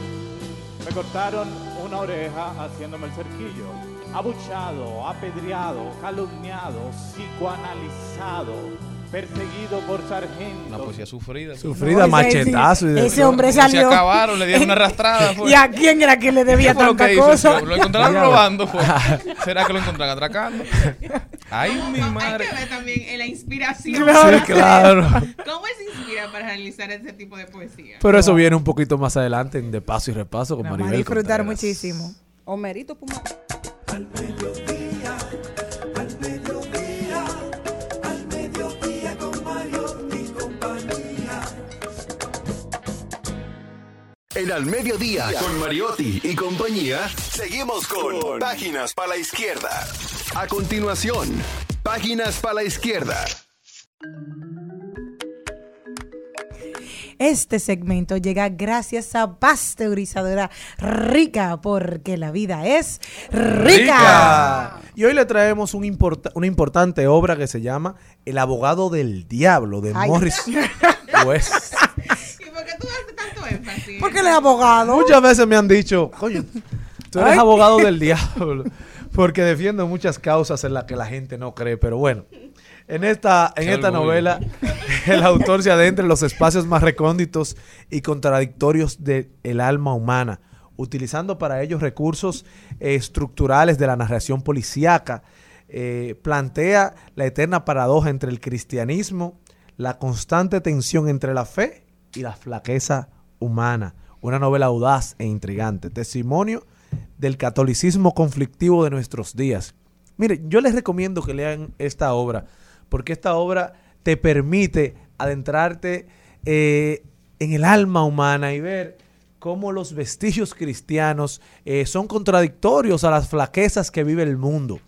Me cortaron una oreja haciéndome el cerquillo. Abuchado, apedreado, calumniado, psicoanalizado, perseguido por sargentos. Una poesía sufrida. Sufrida, machetazo y de Ese hombre Se salió. acabaron, le dieron una arrastrada. fue. ¿Y a quién era que le debía ¿Qué fue lo tanta cosa? Lo encontraron robando. fue. ¿Será que lo encontraron atracando? Ay, mi Hay madre. que ver también en la inspiración. Sí, claro. ¿Cómo se inspira para realizar ese tipo de poesía? Pero eso viene un poquito más adelante en De Paso y Repaso con Vamos a Maribel disfrutar Contreras. muchísimo. Homerito Pumarol Al mediodía, En Al Mediodía, con Mariotti y compañía, seguimos con Páginas para la Izquierda. A continuación, Páginas para la Izquierda. Este segmento llega gracias a Pasteurizadora Rica, porque la vida es rica. Y hoy le traemos un una importante obra que se llama El abogado del diablo de Ay. Morris West. ¿Y por qué tú haces tanto énfasis? Porque él es abogado. Muchas veces me han dicho, coño, tú eres Ay. abogado del diablo. Porque defiendo muchas causas en las que la gente no cree. Pero bueno, en esta, en Qué esta orgullo. novela, el autor se adentra en los espacios más recónditos y contradictorios del alma humana, utilizando para ello recursos eh, estructurales de la narración policíaca. Eh, plantea la eterna paradoja entre el cristianismo, la constante tensión entre la fe y la flaqueza humana. Una novela audaz e intrigante, testimonio del catolicismo conflictivo de nuestros días. Mire, yo les recomiendo que lean esta obra, porque esta obra te permite adentrarte eh, en el alma humana y ver cómo los vestigios cristianos eh, son contradictorios a las flaquezas que vive el mundo.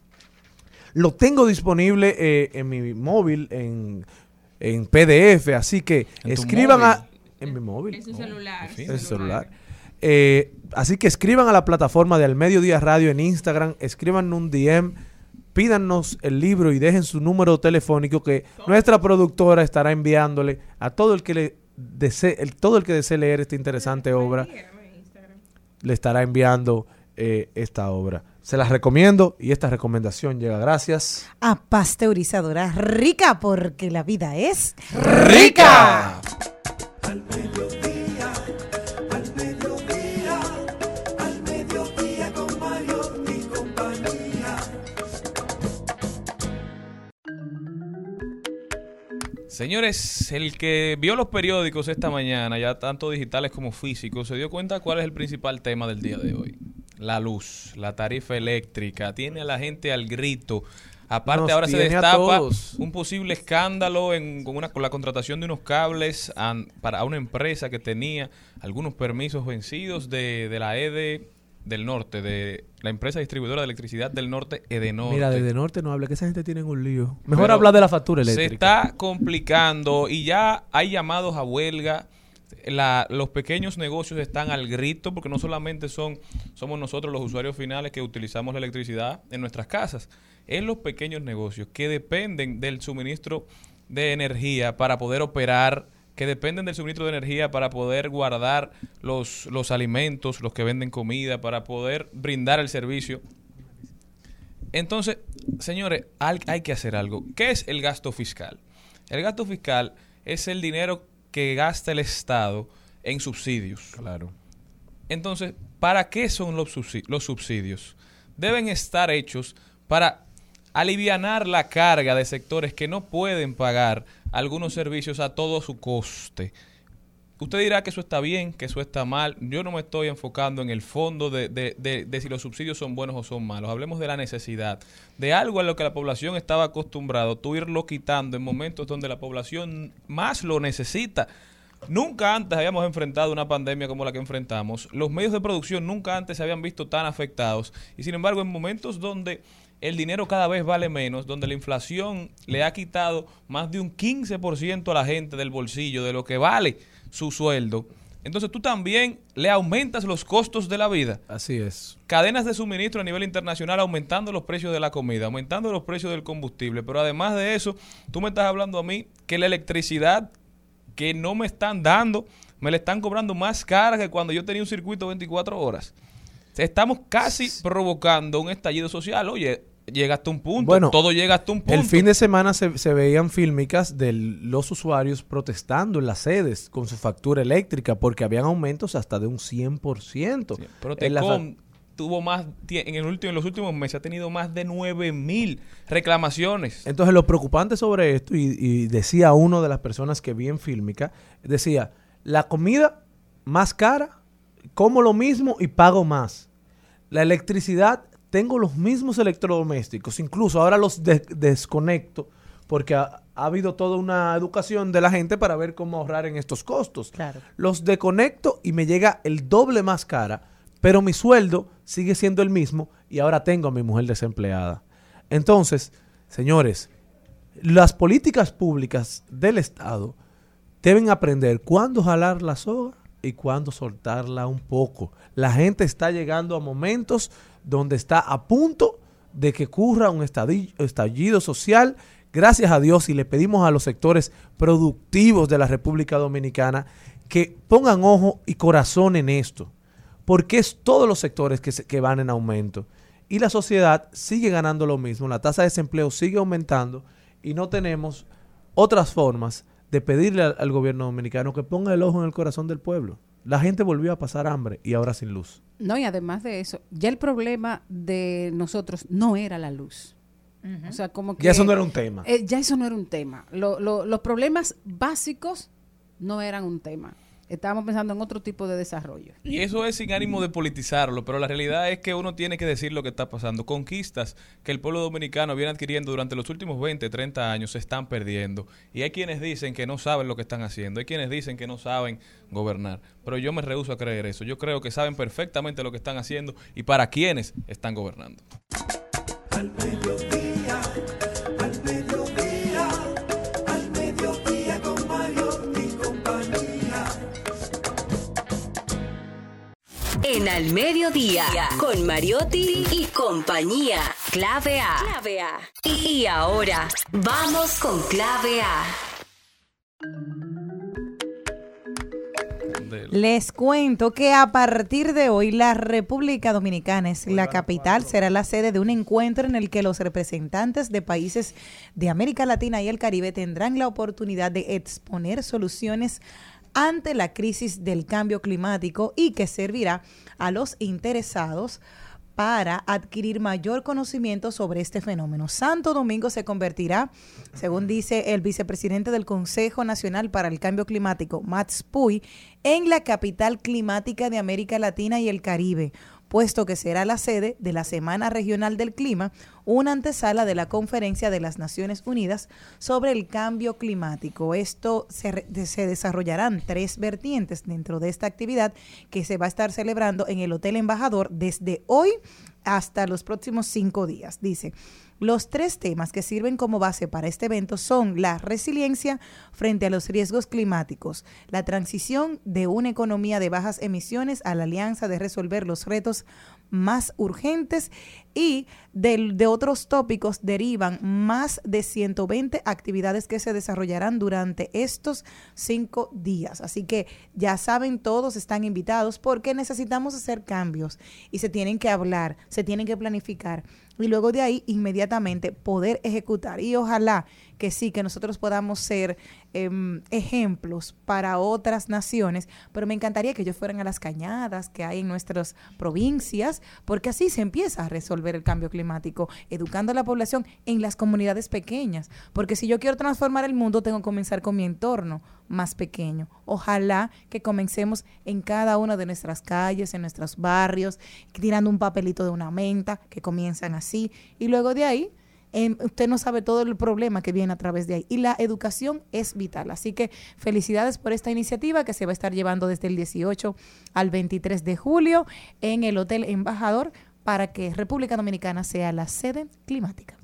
Lo tengo disponible eh, en mi móvil, en, en PDF, así que ¿En tu escriban a... En mi móvil. En su celular. en fin. En su celular. Eh, así que escriban a la plataforma de Al Mediodía Radio en Instagram, escriban un DM, pídanos el libro y dejen su número telefónico que nuestra productora estará enviándole a todo el que le desee, el- todo el que desee leer esta interesante obra, le estará enviando eh, esta obra. Se las recomiendo y esta recomendación llega gracias. A pasteurizadora rica porque la vida es rica. Al al al compañía. Señores, el que vio los periódicos esta mañana, ya tanto digitales como físicos, se dio cuenta cuál es el principal tema del día de hoy. La luz, la tarifa eléctrica, tiene a la gente al grito. Aparte, Nos ahora se destapa un posible escándalo en, con, una, con la contratación de unos cables para una empresa que tenía algunos permisos vencidos de, de la EDE del norte, de la empresa distribuidora de electricidad del norte, Edenorte. Mira, desde norte no hable, que esa gente tiene un lío. Mejor Pero hablar de la factura eléctrica. Se está complicando y ya hay llamados a huelga. La- los pequeños negocios están al grito porque no solamente son somos nosotros los usuarios finales que utilizamos la electricidad en nuestras casas, es los pequeños negocios que dependen del suministro de energía para poder operar, que dependen del suministro de energía para poder guardar los, los alimentos, los que venden comida, para poder brindar el servicio entonces, señores, hay, hay que hacer algo. ¿Qué es el gasto fiscal? El gasto fiscal es el dinero que gasta el Estado en subsidios. Claro. Entonces, ¿para qué son los subsidios? Deben estar hechos para alivianar la carga de sectores que no pueden pagar algunos servicios a todo su coste. Usted dirá que eso está bien, que eso está mal. Yo no me estoy enfocando en el fondo de, de- de- de si los subsidios son buenos o son malos. Hablemos de la necesidad, de algo a lo que la población estaba acostumbrado, tú irlo quitando en momentos donde la población más lo necesita. Nunca antes habíamos enfrentado una pandemia como la que enfrentamos. Los medios de producción nunca antes se habían visto tan afectados. Y sin embargo, en momentos donde el dinero cada vez vale menos, donde la inflación le ha quitado más de un 15% a la gente del bolsillo de lo que vale su sueldo, entonces tú también le aumentas los costos de la vida. Así es. Cadenas de suministro a nivel internacional aumentando los precios de la comida, aumentando los precios del combustible. Pero además de eso, tú me estás hablando a mí que la electricidad que no me están dando, me la están cobrando más cara que cuando yo tenía un circuito 24 horas. Estamos casi provocando un estallido social. Oye, llega hasta un punto. Bueno, todo llega hasta un punto. El fin de semana se, se veían fílmicas de los usuarios protestando en las sedes con su factura eléctrica porque habían aumentos hasta de un 100%. Pero En la fa- Tecom tuvo más, en, el último, en los últimos meses ha tenido más de 9 mil reclamaciones. Entonces, lo preocupante sobre esto, y, y decía uno de las personas que vi en Fílmica, decía, la comida más cara, como lo mismo y pago más. La electricidad, tengo los mismos electrodomésticos, incluso ahora los de- desconecto, porque ha, ha habido toda una educación de la gente para ver cómo ahorrar en estos costos. Claro. Los desconecto y me llega el doble más cara, pero mi sueldo sigue siendo el mismo y ahora tengo a mi mujer desempleada. Entonces, señores, las políticas públicas del Estado deben aprender cuándo jalar la soga y cuándo soltarla un poco. La gente está llegando a momentos donde está a punto de que ocurra un estallido social. Gracias a Dios y le pedimos a los sectores productivos de la República Dominicana que pongan ojo y corazón en esto, porque es todos los sectores que, se- que van en aumento. Y la sociedad sigue ganando lo mismo, la tasa de desempleo sigue aumentando y no tenemos otras formas de pedirle al, al gobierno dominicano que ponga el ojo en el corazón del pueblo. La gente volvió a pasar hambre y ahora sin luz. No, y además de eso, ya el problema de nosotros no era la luz. O sea, como que... Ya eso no era un tema. Eh, ya eso no era un tema. Lo- lo- los problemas básicos no eran un tema. Estábamos pensando en otro tipo de desarrollo. Y eso es sin ánimo de politizarlo, pero la realidad es que uno tiene que decir lo que está pasando. Conquistas que el pueblo dominicano viene adquiriendo durante los últimos 20, 30 años se están perdiendo. Y hay quienes dicen que no saben lo que están haciendo, hay quienes dicen que no saben gobernar. Pero yo me rehúso a creer eso. Yo creo que saben perfectamente lo que están haciendo y para quienes están gobernando. Al En Al Mediodía, con Mariotti y compañía. Clave A. Clave A. Y ahora, vamos con Clave A. Les cuento que a partir de hoy la República Dominicana es la capital, será la sede de un encuentro en el que los representantes de países de América Latina y el Caribe tendrán la oportunidad de exponer soluciones ante la crisis del cambio climático y que servirá a los interesados para adquirir mayor conocimiento sobre este fenómeno. Santo Domingo se convertirá, según dice el vicepresidente del Consejo Nacional para el Cambio Climático, Mats Puy, en la capital climática de América Latina y el Caribe, puesto que será la sede de la Semana Regional del Clima, una antesala de la Conferencia de las Naciones Unidas sobre el Cambio Climático. Esto se, se desarrollarán tres vertientes dentro de esta actividad que se va a estar celebrando en el Hotel Embajador desde hoy hasta los próximos cinco días. Dice, los tres temas que sirven como base para este evento son la resiliencia frente a los riesgos climáticos, la transición de una economía de bajas emisiones a la alianza de resolver los retos más urgentes y del- de, otros tópicos derivan más de 120 actividades que se desarrollarán durante estos cinco días. Así que ya saben, todos están invitados porque necesitamos hacer cambios y se tienen que hablar, se tienen que planificar y luego de ahí inmediatamente poder ejecutar. Y ojalá que sí, que nosotros podamos ser em, ejemplos para otras naciones, pero me encantaría que ellos fueran a las cañadas que hay en nuestras provincias, porque así se empieza a resolver el cambio climático, educando a la población en las comunidades pequeñas, porque si yo quiero transformar el mundo, tengo que comenzar con mi entorno más pequeño. Ojalá que comencemos en cada una de nuestras calles, en nuestros barrios, tirando un papelito de una menta, que comienzan así, y luego de ahí em, usted no sabe todo el problema que viene a través de ahí. Y la educación es vital. Así que felicidades por esta iniciativa que se va a estar llevando desde el 18 al 23 de julio en el Hotel Embajador para que República Dominicana sea la sede climática.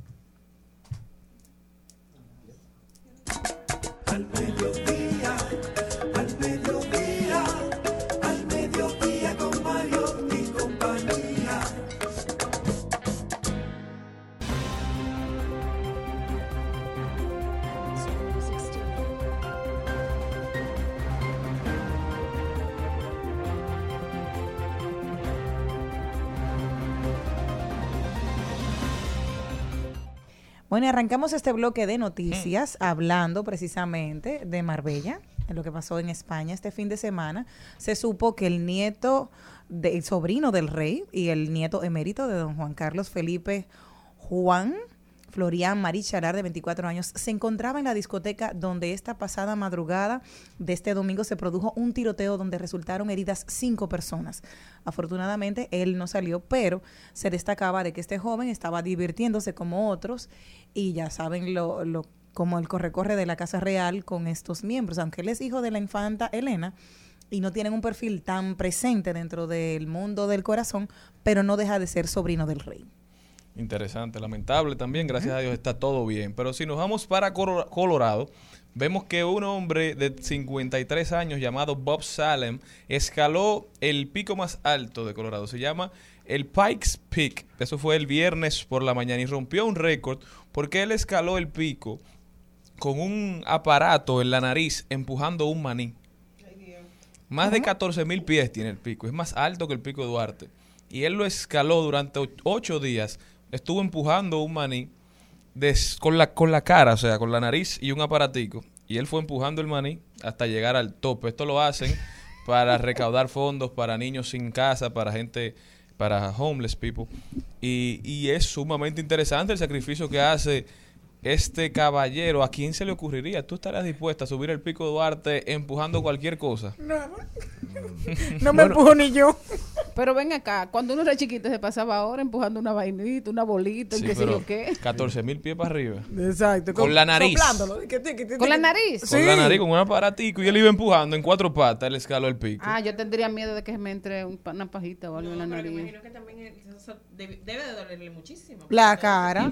Bueno, arrancamos este bloque de noticias hablando precisamente de Marbella, de lo que pasó en España este fin de semana. Se supo que el nieto, de- el sobrino del rey y el nieto emérito de don Juan Carlos Felipe Juan Florian Marí Charar, de 24 años, se encontraba en la discoteca donde esta pasada madrugada de este domingo se produjo un tiroteo donde resultaron heridas cinco personas. Afortunadamente, él no salió, pero se destacaba de que este joven estaba divirtiéndose como otros y ya saben lo, lo como el corre-corre de la Casa Real con estos miembros. Aunque él es hijo de la infanta Elena, y no tienen un perfil tan presente dentro del mundo del corazón, pero no deja de ser sobrino del rey. Interesante, lamentable también, gracias a Dios está todo bien. Pero si nos vamos para Colorado, vemos que un hombre de 53 años llamado Bob Salem escaló el pico más alto de Colorado. Se llama el Pikes Peak. Eso fue el viernes por la mañana y rompió un récord porque él escaló el pico con un aparato en la nariz empujando un maní. Más de 14 mil pies tiene el pico. Es más alto que el pico de Duarte. Y él lo escaló durante och- ocho días. Estuvo empujando un maní des- con, la, con la cara, o sea, con la nariz y un aparatico. Y él fue empujando el maní hasta llegar al tope. Esto lo hacen para recaudar fondos para niños sin casa, para gente, para homeless people. Y, y es sumamente interesante el sacrificio que hace este caballero. ¿A quién se le ocurriría? ¿Tú estarías dispuesta a subir el pico de Duarte empujando cualquier cosa? No me empujo ni yo. Pero ven acá, cuando uno era chiquito se pasaba ahora empujando una vainita, una bolita, Sí, qué sé yo qué. 14 mil pies para arriba. Exacto. Con la nariz. Que ¿Con la nariz? Con la nariz, con un aparatico. Y él iba empujando en cuatro patas. Él escaló el pico. Ah, yo tendría miedo de que se me entre una pajita o algo en la Pero me nariz. imagino que también eso debe, debe de dolerle muchísimo. La cara.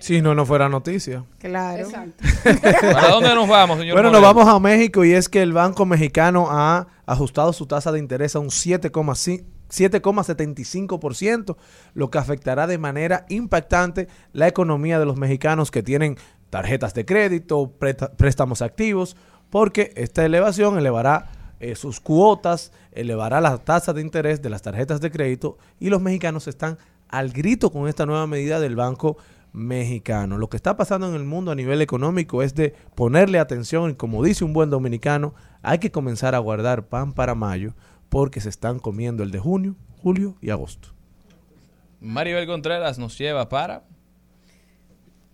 Si no, no fuera noticia. Claro. Exacto. ¿Para dónde nos vamos, señor? Bueno, nos vamos a México y es que el Banco Mexicano ha ajustado su tasa de interés a un 7,5 7,75%, lo que afectará de manera impactante la economía de los mexicanos que tienen tarjetas de crédito, préstamos activos, porque esta elevación elevará eh, sus cuotas, elevará las tasas de interés de las tarjetas de crédito y los mexicanos están al grito con esta nueva medida del Banco Mexicano. Lo que está pasando en el mundo a nivel económico es de ponerle atención y como dice un buen dominicano, hay que comenzar a guardar pan para mayo porque se están comiendo el de junio, julio y agosto. Maribel Contreras nos lleva para...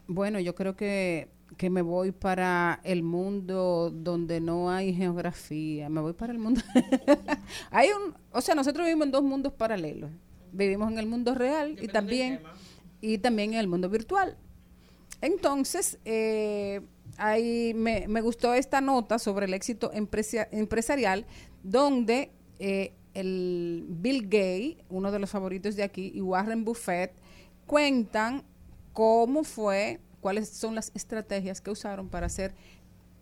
Bueno, yo creo que, que me voy para el mundo donde no hay geografía. Me voy para el mundo. hay un, o sea, nosotros vivimos en dos mundos paralelos. Vivimos en el mundo real y también y también en el mundo virtual. Entonces, eh, ahí me, me gustó esta nota sobre el éxito empresarial, donde eh, el Bill Gates, uno de los favoritos de aquí, y Warren Buffett cuentan cómo fue, cuáles son las estrategias que usaron para ser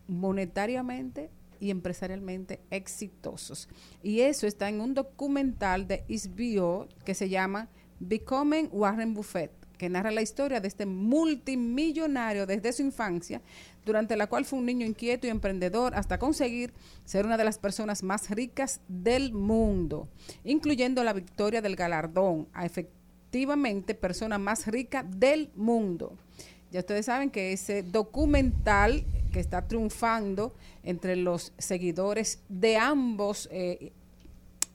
monetariamente y empresarialmente exitosos. Y eso está en un documental de HBO que se llama Becoming Warren Buffett, que narra la historia de este multimillonario desde su infancia, durante la cual fue un niño inquieto y emprendedor hasta conseguir ser una de las personas más ricas del mundo, incluyendo la victoria del galardón a efectivamente persona más rica del mundo. Ya ustedes saben que ese documental que está triunfando entre los seguidores de ambos eh,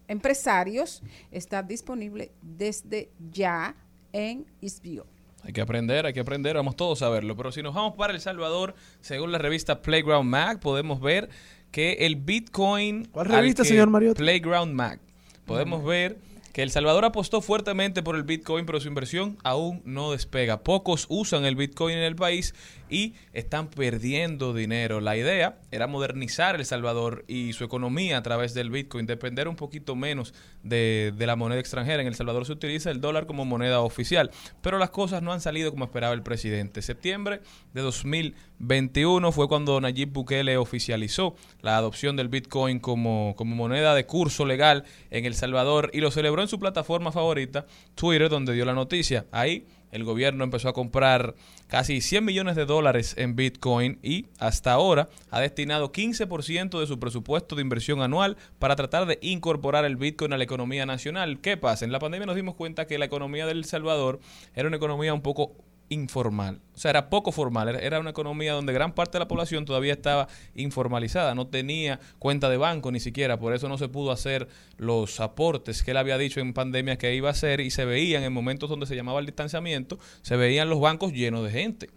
empresarios está disponible desde ya en HBO. Hay que aprender, hay que aprender, vamos todos a verlo. Pero si nos vamos para El Salvador, según la revista Playground Mag, podemos ver que el Bitcoin... ¿Cuál revista, señor Mariotti? Playground Mag. Podemos ver que El Salvador apostó fuertemente por el Bitcoin, pero su inversión aún no despega. Pocos usan el Bitcoin en el país y están perdiendo dinero. La idea era modernizar El Salvador y su economía a través del Bitcoin, depender un poquito menos de, de la moneda extranjera. En El Salvador se utiliza el dólar como moneda oficial, pero las cosas no han salido como esperaba el presidente. Septiembre de 2021 fue cuando Nayib Bukele oficializó la adopción del Bitcoin como, como moneda de curso legal en El Salvador y lo celebró en su plataforma favorita, Twitter, donde dio la noticia. Ahí el gobierno empezó a comprar casi 100 millones de dólares en Bitcoin y hasta ahora ha destinado 15% de su presupuesto de inversión anual para tratar de incorporar el Bitcoin a la economía nacional. ¿Qué pasa? En la pandemia nos dimos cuenta que la economía del Salvador era una economía un poco informal, o sea, era poco formal, era- una economía donde gran parte de la población todavía estaba informalizada, no tenía cuenta de banco ni siquiera, por eso no se pudo hacer los aportes que él había dicho en pandemia que iba a hacer y se veían en momentos donde se llamaba el distanciamiento, se veían los bancos llenos de gente.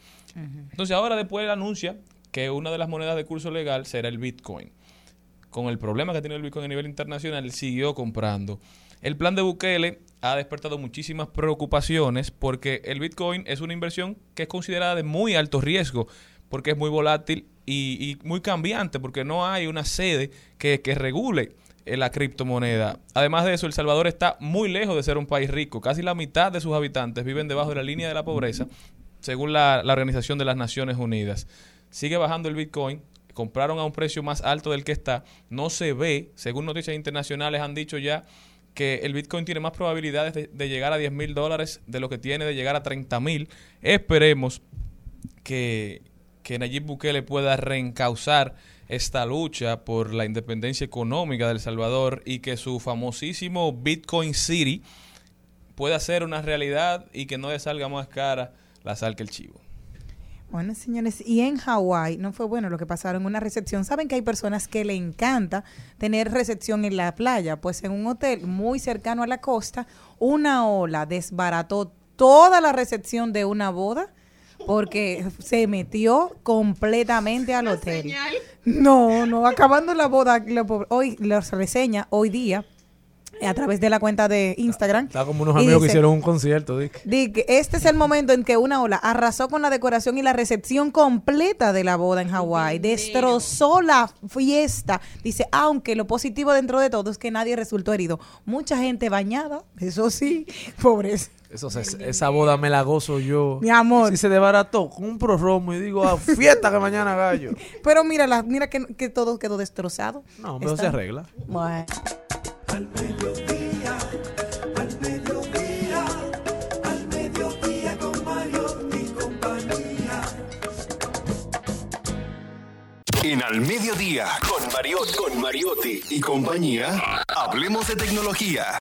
Entonces ahora después él anuncia que una de las monedas de curso legal será el Bitcoin. Con el problema que tiene el Bitcoin a nivel internacional, él siguió comprando. El plan de Bukele ha despertado muchísimas preocupaciones porque el Bitcoin es una inversión que es considerada de muy alto riesgo porque es muy volátil y, muy cambiante porque no hay una sede que, que regule eh, la criptomoneda. Además de eso, El Salvador está muy lejos de ser un país rico. Casi la mitad de sus habitantes viven debajo de la línea de la pobreza, según la, la Organización de las Naciones Unidas. Sigue bajando el Bitcoin. Compraron a un precio más alto del que está. No se ve, según noticias internacionales han dicho ya que el Bitcoin tiene más probabilidades de, llegar a 10 mil dólares de lo que tiene de llegar a 30 mil. Esperemos que, que Nayib Bukele pueda reencauzar esta lucha por la independencia económica de El Salvador y que su famosísimo Bitcoin City pueda ser una realidad y que no le salga más cara la sal que el chivo. Bueno, señores, y en Hawái no fue bueno lo que pasaron en una recepción. Saben que hay personas que le encanta tener recepción en la playa. Pues en un hotel muy cercano a la costa, una ola desbarató toda la recepción de una boda porque se metió completamente al hotel. No, no, acabando la boda, hoy los reseña hoy día a través de la cuenta de Instagram. Está como unos amigos que hicieron un concierto, Dick. Di que este es el momento en que una ola arrasó con la decoración y la recepción completa de la boda en Hawái. Destrozó la fiesta. Dice, aunque lo positivo dentro de todo es que nadie resultó herido. Mucha gente bañada, eso sí, pobres. Eso, se- esa boda me la gozo yo. Mi amor. Si se desbarató, compro romo y digo, ah, fiesta que mañana gallo. Pero mira, la- mira que, que todo quedó destrozado. No, pero se Está- arregla. Bueno. Al mediodía, al mediodía con Mario y compañía. En Al Mediodía, con Mariotti, con Mariotti y compañía, hablemos de tecnología.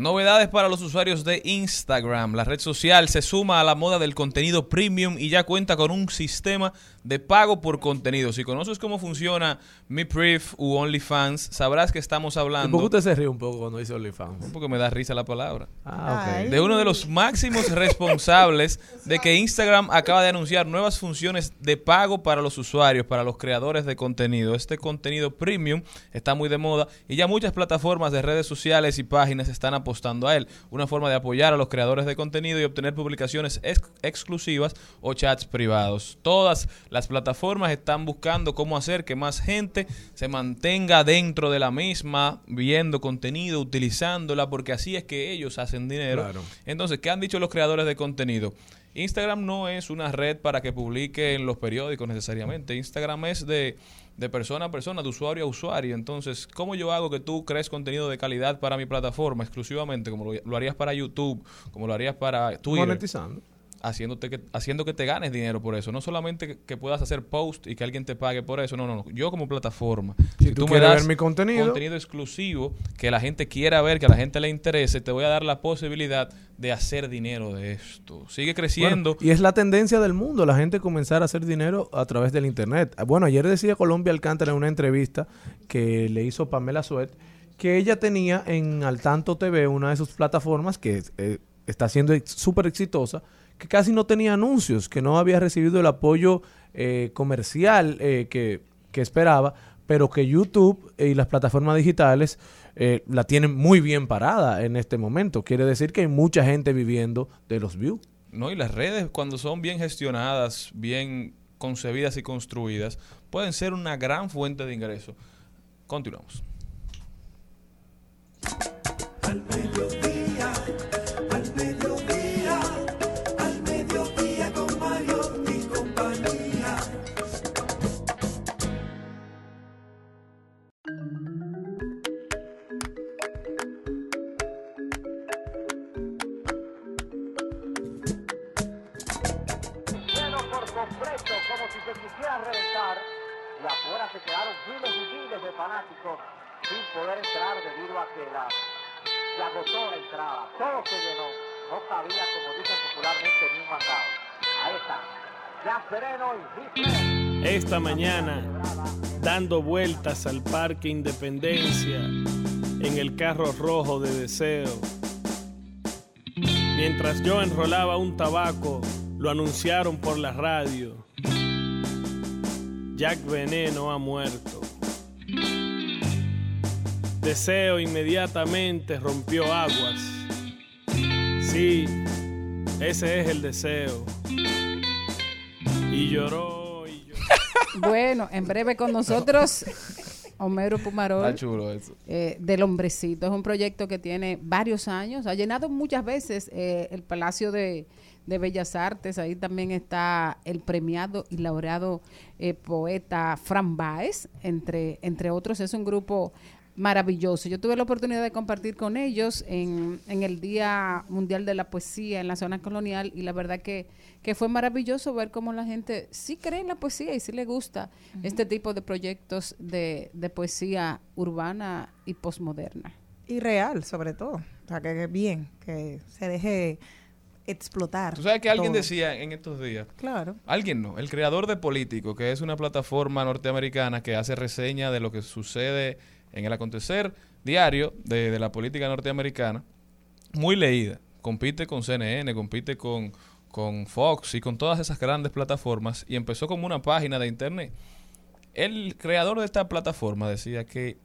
Novedades para los usuarios de Instagram. La red social se suma a la moda del contenido premium y ya cuenta con un sistema de pago por contenido. Si conoces cómo funciona Mi Priv u OnlyFans, sabrás que estamos ¿Y hablando. por qué usted se ríe un poco cuando dice OnlyFans? Porque me da risa la palabra. Ah, ok. De uno de los máximos responsables de que Instagram acaba de anunciar nuevas funciones de pago para los usuarios, para los creadores de contenido. Este contenido premium está muy de moda y ya muchas plataformas de redes sociales y páginas están apostando a él. Una forma de apoyar a los creadores de contenido y obtener publicaciones ex- exclusivas o chats privados. Todas las plataformas están buscando cómo hacer que más gente se mantenga dentro de la misma, viendo contenido, utilizándola, porque así es que ellos hacen dinero. Claro. Entonces, ¿qué han dicho los creadores de contenido? Instagram no es una red para que publique en los periódicos necesariamente. Instagram es de, de persona a persona, de usuario a usuario. Entonces, ¿cómo yo hago que tú crees contenido de calidad para mi plataforma exclusivamente, como lo, lo harías para YouTube, como lo harías para Twitter? Monetizando. Haciéndote que, haciendo que te ganes dinero por eso. No solamente que, que puedas hacer post y que alguien te pague por eso. No, no, no. Yo como plataforma. Si tú quieres ver mi contenido. Contenido exclusivo que la gente quiera ver, que a la gente le interese, te voy a dar la posibilidad de hacer dinero de esto. Sigue creciendo. Bueno, y es la tendencia del mundo, la gente comenzar a hacer dinero a través del Internet. Bueno, ayer decía Colombia Alcántara en una entrevista que le hizo Pamela Suet que ella tenía en Al Tanto TV, una de sus plataformas que eh, está siendo súper exitosa, que casi no tenía anuncios, que no había recibido el apoyo eh, comercial eh, que, que esperaba, pero que YouTube y las plataformas digitales eh, la tienen muy bien parada en este momento. Quiere decir que hay mucha gente viviendo de los views. No, y las redes cuando son bien gestionadas, bien concebidas y construidas, pueden ser una gran fuente de ingreso. Continuamos. Al mañana, dando vueltas al Parque Independencia en el carro rojo de deseo. Mientras yo enrolaba un tabaco, lo anunciaron por la radio. Jack Veneno ha muerto. Deseo inmediatamente rompió aguas. Sí, ese es el deseo. Y lloró. Bueno, en breve con nosotros, Homero Pumarol. Está chulo eso. eh, del Hombrecito. Es un proyecto que tiene varios años. Ha llenado muchas veces eh, el Palacio de, de Bellas Artes. Ahí también está el premiado y laureado eh, poeta Fran Baez, entre, entre otros. Es un grupo maravilloso. Yo tuve la oportunidad de compartir con ellos en, en el Día Mundial de la Poesía en la zona colonial y la verdad que, que fue maravilloso ver cómo la gente sí cree en la poesía y sí le gusta este tipo de proyectos de, de poesía urbana y posmoderna. Y real, sobre todo. O sea, que, que bien, que se deje explotar. Tú sabes que alguien todo. decía en estos días. Claro. Alguien no, el creador de Político, que es una plataforma norteamericana que hace reseña de lo que sucede en el acontecer diario de, la política norteamericana, muy leída. Compite con CNN, compite con, con Fox y con todas esas grandes plataformas y empezó como una página de internet. El creador de esta plataforma decía que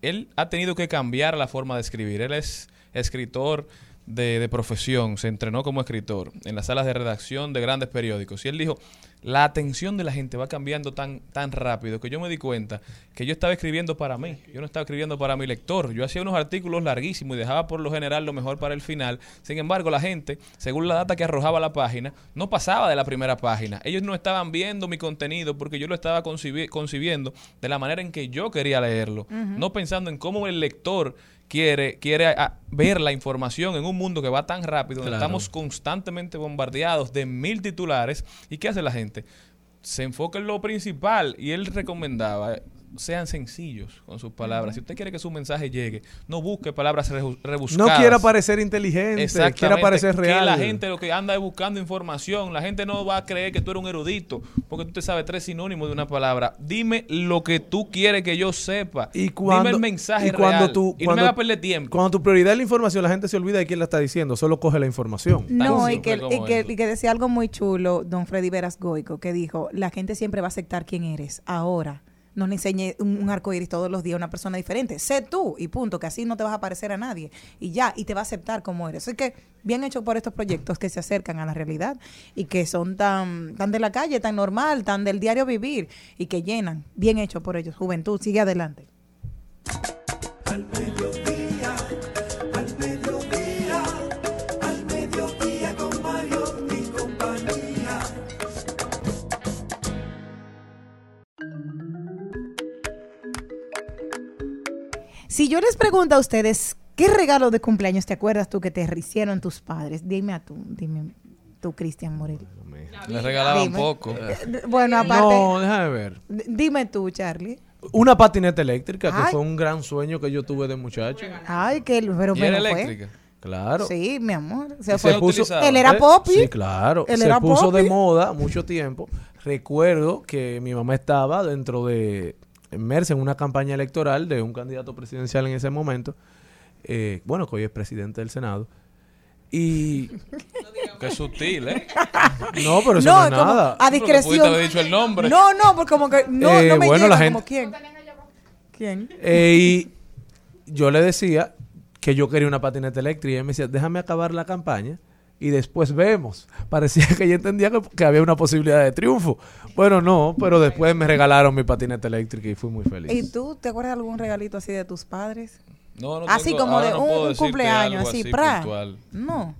él ha tenido que cambiar la forma de escribir. Él es escritor de, de profesión, se entrenó como escritor en las salas de redacción de grandes periódicos. Y él dijo, la atención de la gente va cambiando tan, tan rápido que yo me di cuenta que yo estaba escribiendo para mí, yo no estaba escribiendo para mi lector. Yo hacía unos artículos larguísimos y dejaba por lo general lo mejor para el final. Sin embargo, la gente, según la data que arrojaba la página, no pasaba de la primera página. Ellos no estaban viendo mi contenido porque yo lo estaba concibi- concibiendo de la manera en que yo quería leerlo, no pensando en cómo el lector quiere, quiere a- ver la información en un mundo que va tan rápido, donde estamos constantemente bombardeados de mil titulares. ¿Y qué hace la gente? Se enfoca en lo principal y él recomendaba, sean sencillos con sus palabras. Si usted quiere que su mensaje llegue, no busque palabras rebu- No rebuscadas. quiera parecer inteligente, quiera parecer real. Que la gente lo que anda es buscando información. La gente no va a creer que tú eres un erudito porque tú te sabes tres sinónimos de una palabra. Dime lo que tú quieres que yo sepa. Y cuando, Dime el mensaje y cuando real. tú, y no me hagas perder tiempo. Cuando tu prioridad es la información, la gente se olvida de quién la está diciendo, solo coge la información. No, y que, y que decía algo muy chulo, don Freddy Veras Goico, que dijo, la gente siempre va a aceptar quién eres. Ahora, no le enseñe un, arco iris todos los días una persona diferente. Sé tú y punto, que así no te vas a parecer a nadie. Y ya, y te va a aceptar como eres. Así que, bien hecho por estos proyectos que se acercan a la realidad y que son tan, tan de la calle, tan normal, tan del diario vivir y que llenan. Bien hecho por ellos. Juventud, sigue adelante. Si yo les pregunto a ustedes, ¿qué regalo de cumpleaños te acuerdas tú que te hicieron tus padres? Dime a tú, dime tú, Cristian Morel. Le regalaban Dime. poco. Eh, Bueno, aparte, No, déjame ver. dime tú, Charlie. Una patineta eléctrica, que fue un gran sueño que yo tuve de muchacho. Ay, que pero ¿Y bueno era fue. eléctrica? Claro. Sí, mi amor. Se fue. puso- Él era ¿Eh? popi. Sí, claro. Él se era puso de moda mucho tiempo. Recuerdo que mi mamá estaba dentro de inmersa en una campaña electoral de un candidato presidencial en ese momento. eh, bueno, que hoy es presidente del Senado. Y Qué sutil, ¿eh? no, pero eso No, no, es como nada. a discreción. pudiste haber dicho el nombre. No, no, porque como que no, Eh, no me bueno, llega la gente- como quién. ¿Quién? Eh, y yo le decía que yo quería una patineta eléctrica y ella me decía, déjame acabar la campaña y después vemos. Parecía que ella entendía que, que había una posibilidad de triunfo. Bueno, no, pero después me regalaron mi patineta eléctrica y fui muy feliz. ¿Y tú te acuerdas de algún regalito así de tus padres? No, no así tengo- como de no un, cumpleaños, así, así pra. puntual. No.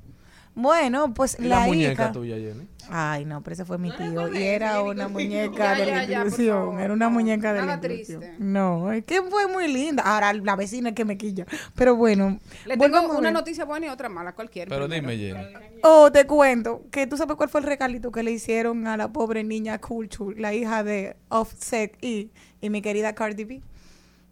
Bueno, pues ¿Y la la, muñeca hija. tuya, Jenny? Ay, no, pero ese fue mi tío. Y era una muñeca Ya, de ya, la inclusión. Era una muñeca de la inclusión. triste. No, es que fue muy linda. Ahora la vecina es que me quilla. Pero bueno. Le tengo una noticia buena y otra mala, cualquiera. Pero primero. dime, Jenny. Oh, te cuento que tú sabes cuál fue el regalito que le hicieron a la pobre niña Culture, la hija de Offset y, y mi querida Cardi B.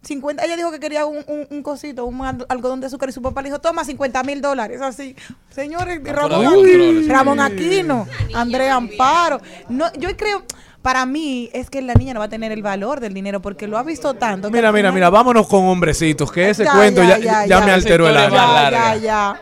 50, ella dijo que quería un, un, un cosito, un al- algodón de azúcar y su papá le dijo, toma 50 mil dólares, así. Señores, Ramón, Aquino. Ramón Aquino, Andrea Amparo. No, yo creo, para mí, es que la niña no va a tener el valor del dinero porque lo ha visto tanto. Mira, mira, final- mira, vámonos con hombrecitos, que ese Ya, cuento ya, ya, ya, ya ya. me alteró el alma. Ya, ya, ya.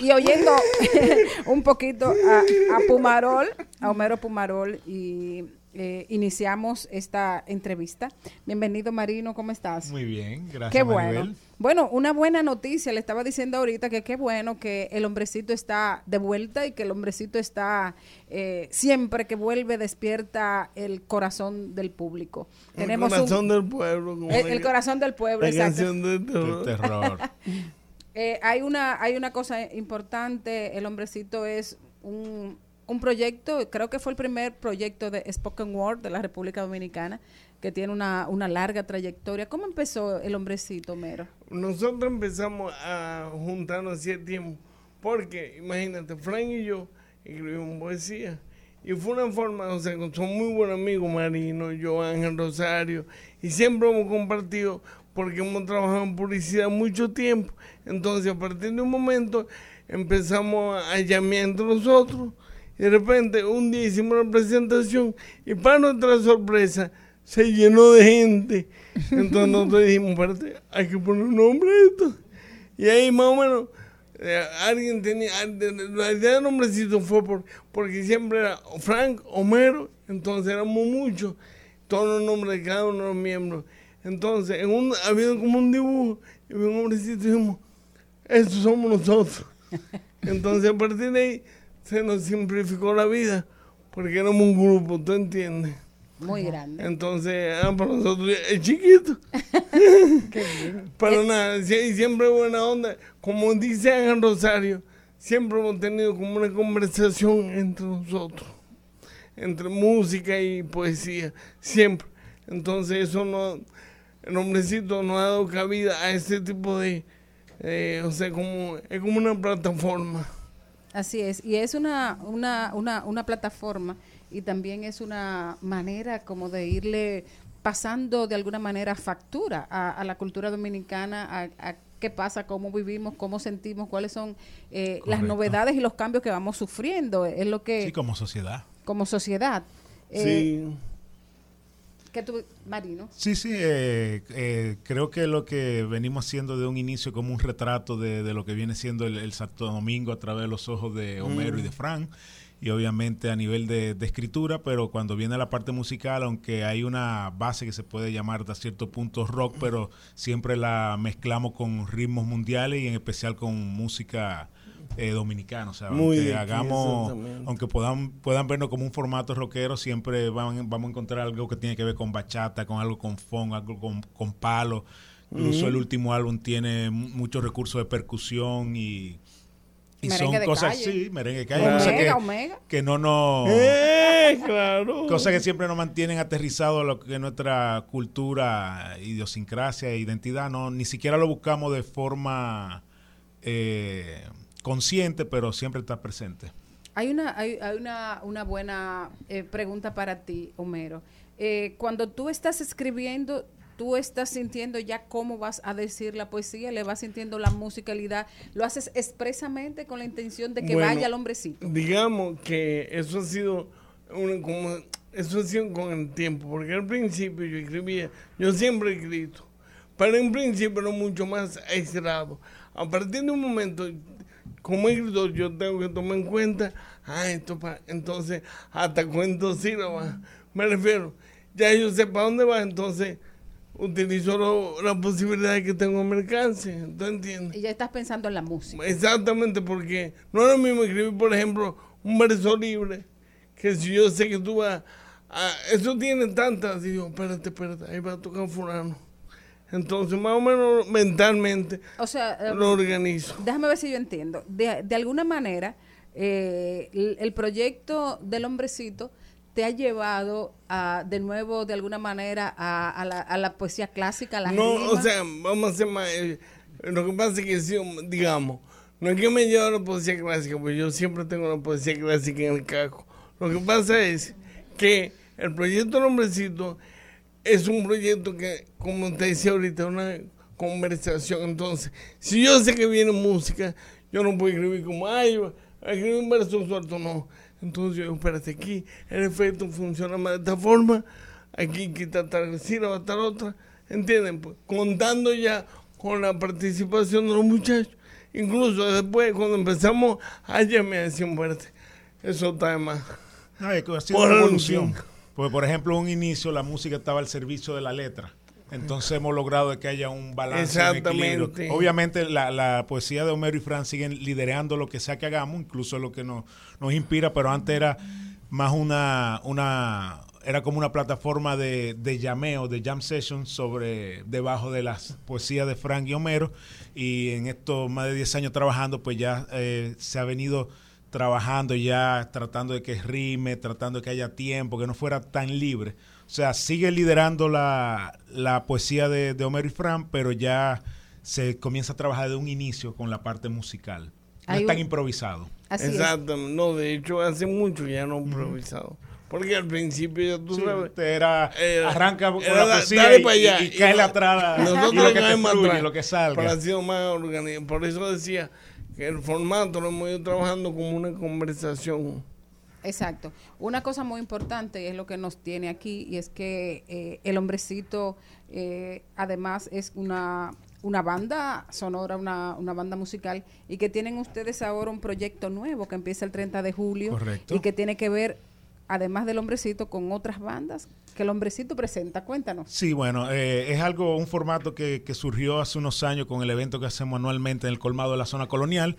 Y, oyendo un poquito a, a Pumarol, a Homero Pumarol y eh, iniciamos esta entrevista. Bienvenido Marino, ¿cómo estás? Muy bien, gracias. Qué bueno. Maribel. Bueno, una buena noticia, le estaba diciendo ahorita que qué bueno que el hombrecito está de vuelta y que el hombrecito está eh, siempre que vuelve despierta el corazón del público. El Tenemos un- corazón del pueblo. como el, el corazón del pueblo, la exacto. canción del terror. Del terror. Eh, hay una hay una cosa importante, el hombrecito es un, un proyecto, creo que fue el primer proyecto de Spoken Word de la República Dominicana, que tiene una, una larga trayectoria. ¿Cómo empezó el hombrecito, Mero? Nosotros empezamos a juntarnos hace tiempo. Porque, imagínate, Frank y yo escribimos poesía. Y fue una forma, o sea, son muy buenos amigos, Marino, yo, Ángel Rosario. Y siempre hemos compartido, porque hemos trabajado en publicidad mucho tiempo. Entonces, a partir de un momento, empezamos a llamear entre nosotros. Y de repente, un día hicimos una presentación. Y para nuestra sorpresa, se llenó de gente. Entonces nosotros dijimos, espérate, hay que poner un nombre a esto. Y ahí más o menos eh, alguien tenía, ah, la idea del nombrecito fue por, porque siempre era Frank, Homero, entonces éramos muchos, todos los nombres de cada uno de los miembros. Entonces, en un, había como un dibujo, y un hombrecito y dijimos, estos somos nosotros. Entonces, a partir de ahí, se nos simplificó la vida, porque éramos un grupo, ¿tú entiendes? Muy grande. Entonces, ah, para nosotros es chiquito. Para nada, siempre buena onda. Como dice Ángel Rosario, siempre hemos tenido como una conversación entre nosotros, entre música y poesía, siempre. Entonces, eso no, el hombrecito no ha dado cabida a este tipo de, eh, o sea, como, es como una plataforma. Así es, y es una, una, una, una plataforma y también es una manera como de irle pasando de alguna manera factura a, a la cultura dominicana, a, a qué pasa, cómo vivimos, cómo sentimos, cuáles son eh, las novedades y los cambios que vamos sufriendo. Es lo que, Sí, como sociedad. como sociedad. Eh, ¿Qué tú, Marino? Sí, sí, eh, eh, creo que lo que venimos haciendo de un inicio como un retrato de, de lo que viene siendo el, el Santo Domingo a través de los ojos de Homero y de Fran, y obviamente a nivel de, de escritura, pero cuando viene la parte musical, aunque hay una base que se puede llamar hasta cierto punto rock, pero siempre la mezclamos con ritmos mundiales y en especial con música eh, dominicana, o sea, Muy aunque hagamos, aunque puedan, puedan vernos como un formato rockero, siempre van, vamos a encontrar algo que tiene que ver con bachata, con algo con funk, algo con, con palo. Incluso el último álbum tiene mu- muchos recursos de percusión y, y Merengue son de cosas, calle. sí, merengue calle, Omega, cosas que, Omega. que no nos... Eh, claro. Cosas que siempre nos mantienen aterrizados a lo que es nuestra cultura, idiosincrasia e identidad. No, ni siquiera lo buscamos de forma eh, consciente, pero siempre está presente. Hay una, hay, hay una, una buena eh, pregunta para ti, Homero. Eh, cuando tú estás escribiendo, tú estás sintiendo ya cómo vas a decir la poesía, le vas sintiendo la musicalidad, lo haces expresamente con la intención de que Bueno, vaya al hombrecito. Digamos que eso ha sido una- como eso ha sido con el tiempo, porque al principio yo escribía, yo siempre he escrito, pero en principio era mucho más aislado. A partir de un momento, como escritor, yo tengo que tomar en cuenta, ah, esto pa, entonces hasta cuento sílabas, me refiero, ya yo sé para dónde va, entonces utilizo lo- la posibilidad que tengo en mi alcance, ¿tú entiendes? Y ya estás pensando en la música. Exactamente, porque no es lo mismo escribir, por ejemplo, un verso libre, que si yo sé que tú vas a... Eso tiene tantas, digo, espérate, espérate, ahí va a tocar fulano. Entonces, más o menos mentalmente O sea, eh, lo organizo. Déjame ver si yo entiendo. De, de alguna manera, eh, el, el proyecto del hombrecito te ha llevado a, de nuevo, de alguna manera, a, a la, a la poesía clásica, a la No, o sea, vamos a hacer más... eh, lo que pasa es que, sí, digamos, no es que me lleve a la poesía clásica, porque yo siempre tengo la poesía clásica en el cajo. Lo que pasa es que el proyecto del hombrecito es un proyecto que, como te decía ahorita, una conversación. Entonces, si yo sé que viene música, yo no puedo escribir como, ay, escribir un verso suelto, no. Entonces, yo, espérate, aquí el efecto funciona más de esta forma, aquí quita tal sílaba, tal otra, ¿entienden? Pues, contando ya con la participación de los muchachos. Incluso después, cuando empezamos, ayer me decían, espérate, eso está de más. Es que ha sido Por una evolución. Porque, por ejemplo, en un inicio la música estaba al servicio de la letra. Entonces hemos logrado que haya un balance, equilibrio. Exactamente. Obviamente la, la poesía de Homero y Fran siguen liderando lo que sea que hagamos, incluso lo que nos, nos inspira, pero antes era más una, una era como una plataforma de, de llameo, de jam session sobre debajo de las poesías de Frank y Homero. Y en estos más de 10 años trabajando, pues ya eh, se ha venido trabajando ya, tratando de que rime, tratando de que haya tiempo, que no fuera tan libre. O sea, sigue liderando la, la poesía de, de Homero y Fran, pero ya se comienza a trabajar de un inicio con la parte musical. No es tan improvisado. Exacto, no, de hecho hace mucho ya no he improvisado. Porque al principio ya tú Sí, sabes. era- arranca con era la poesía y- pa' allá. y- y cae atrás, y Nosotros lo que te fluye, atrás, lo que salga. Pero ha sido más organizado. Por eso decía que el formato lo hemos ido trabajando como una conversación. Exacto. Una cosa muy importante y es lo que nos tiene aquí y es que eh, el hombrecito eh, además es una, una banda sonora, una, una banda musical y que tienen ustedes ahora un proyecto nuevo que empieza el 30 de julio Correcto. y que tiene que ver además del hombrecito con otras bandas que el hombrecito presenta. Cuéntanos. Sí, bueno, eh, es algo, un formato que, que surgió hace unos años con el evento que hacemos anualmente en el colmado de la zona colonial,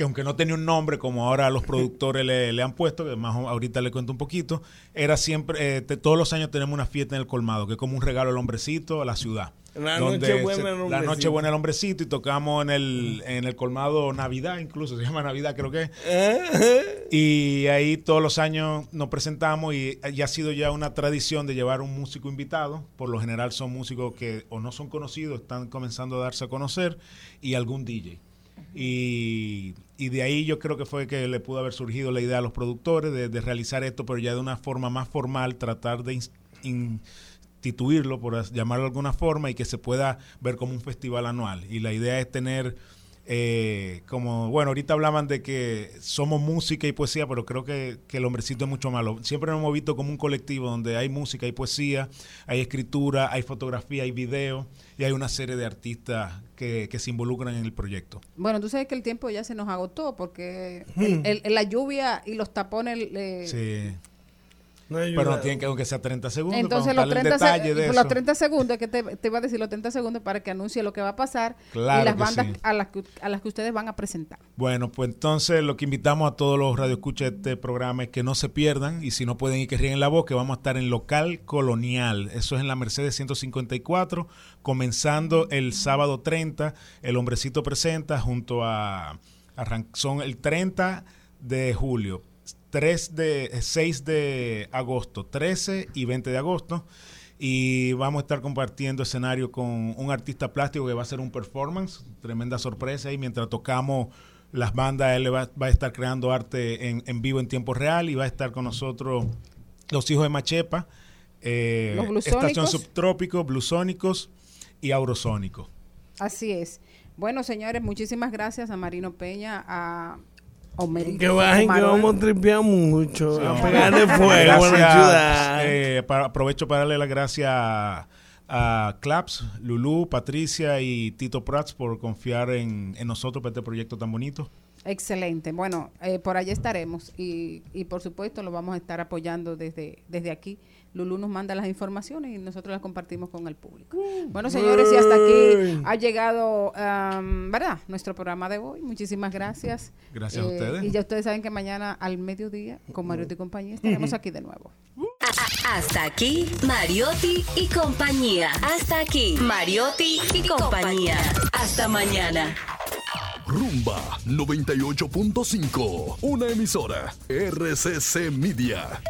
que aunque no tenía un nombre como ahora los productores le, le han puesto, que más ahorita le cuento un poquito, era siempre, eh, te- todos los años tenemos una fiesta en el colmado, que es como un regalo al hombrecito, a la ciudad. La Donde Nochebuena se- al La noche buena el hombrecito y tocamos en el, en el colmado Navidad, incluso se llama Navidad creo que es. Y ahí todos los años nos presentamos y, y ha sido ya una tradición de llevar un músico invitado. Por lo general son músicos que o no son conocidos, están comenzando a darse a conocer, y algún DJ. Y, y de ahí yo creo que fue que le pudo haber surgido la idea a los productores de, realizar esto, pero ya de una forma más formal, tratar de ins- instituirlo, por llamarlo de alguna forma, y que se pueda ver como un festival anual. Y la idea es tener, eh, como, bueno, ahorita hablaban de que somos música y poesía, pero creo que, que el hombrecito es mucho malo. Siempre nos hemos visto como un colectivo donde hay música, hay poesía, hay escritura, hay fotografía, hay video, y hay una serie de artistas que, que se involucran en el proyecto. Bueno, tú sabes que el tiempo ya se nos agotó porque Hmm. el- el- la lluvia y los tapones... le- Sí. No Pero no tienen que, aunque sea 30 segundos, Entonces para los contarle el 30, se- detalle de los eso. 30 segundos, que te, te iba a decir los 30 segundos para que anuncie lo que va a pasar Claro y las bandas sí. a, las que, a las que ustedes van a presentar. Bueno, pues entonces lo que invitamos a todos los radioescuchas de este programa es que no se pierdan y si no pueden ir que ríen la voz, que vamos a estar en local colonial. Eso es en la Mercedes 154, comenzando el sábado 30. El hombrecito presenta junto a, son el 30 de julio, 3 de, 6 de agosto, 13 y 20 de agosto. Y vamos a estar compartiendo escenario con un artista plástico que va a hacer un performance, tremenda sorpresa. Y mientras tocamos las bandas, él va, va a estar creando arte en, en vivo en tiempo real y va a estar con nosotros los hijos de Machepa, eh. Estación Subtrópico, Blusónicos y Aurosónicos. Así es. Bueno, señores, muchísimas gracias a Marino Peña, a Que bajen, que vamos a tripear mucho. Sí, a pegarle fuego a la Gracias, ciudad. eh, para- aprovecho para darle las gracias a, a Claps, Lulú, Patricia y Tito Prats por confiar en, en nosotros para este proyecto tan bonito. Excelente. Bueno, eh, por allá estaremos y, y por supuesto lo vamos a estar apoyando desde, desde aquí. Lulú nos manda las informaciones y nosotros las compartimos con el público. Bueno, señores, y hasta aquí ha llegado, ¿verdad? Nuestro programa de hoy. Muchísimas gracias. Eh, Gracias a ustedes. Y ya ustedes saben que mañana al mediodía, con Mariotti y compañía, estaremos aquí de nuevo. Hasta aquí, Mariotti y compañía. Hasta aquí, Mariotti y compañía. Hasta mañana. Rumba 98.5, una emisora RCC Media.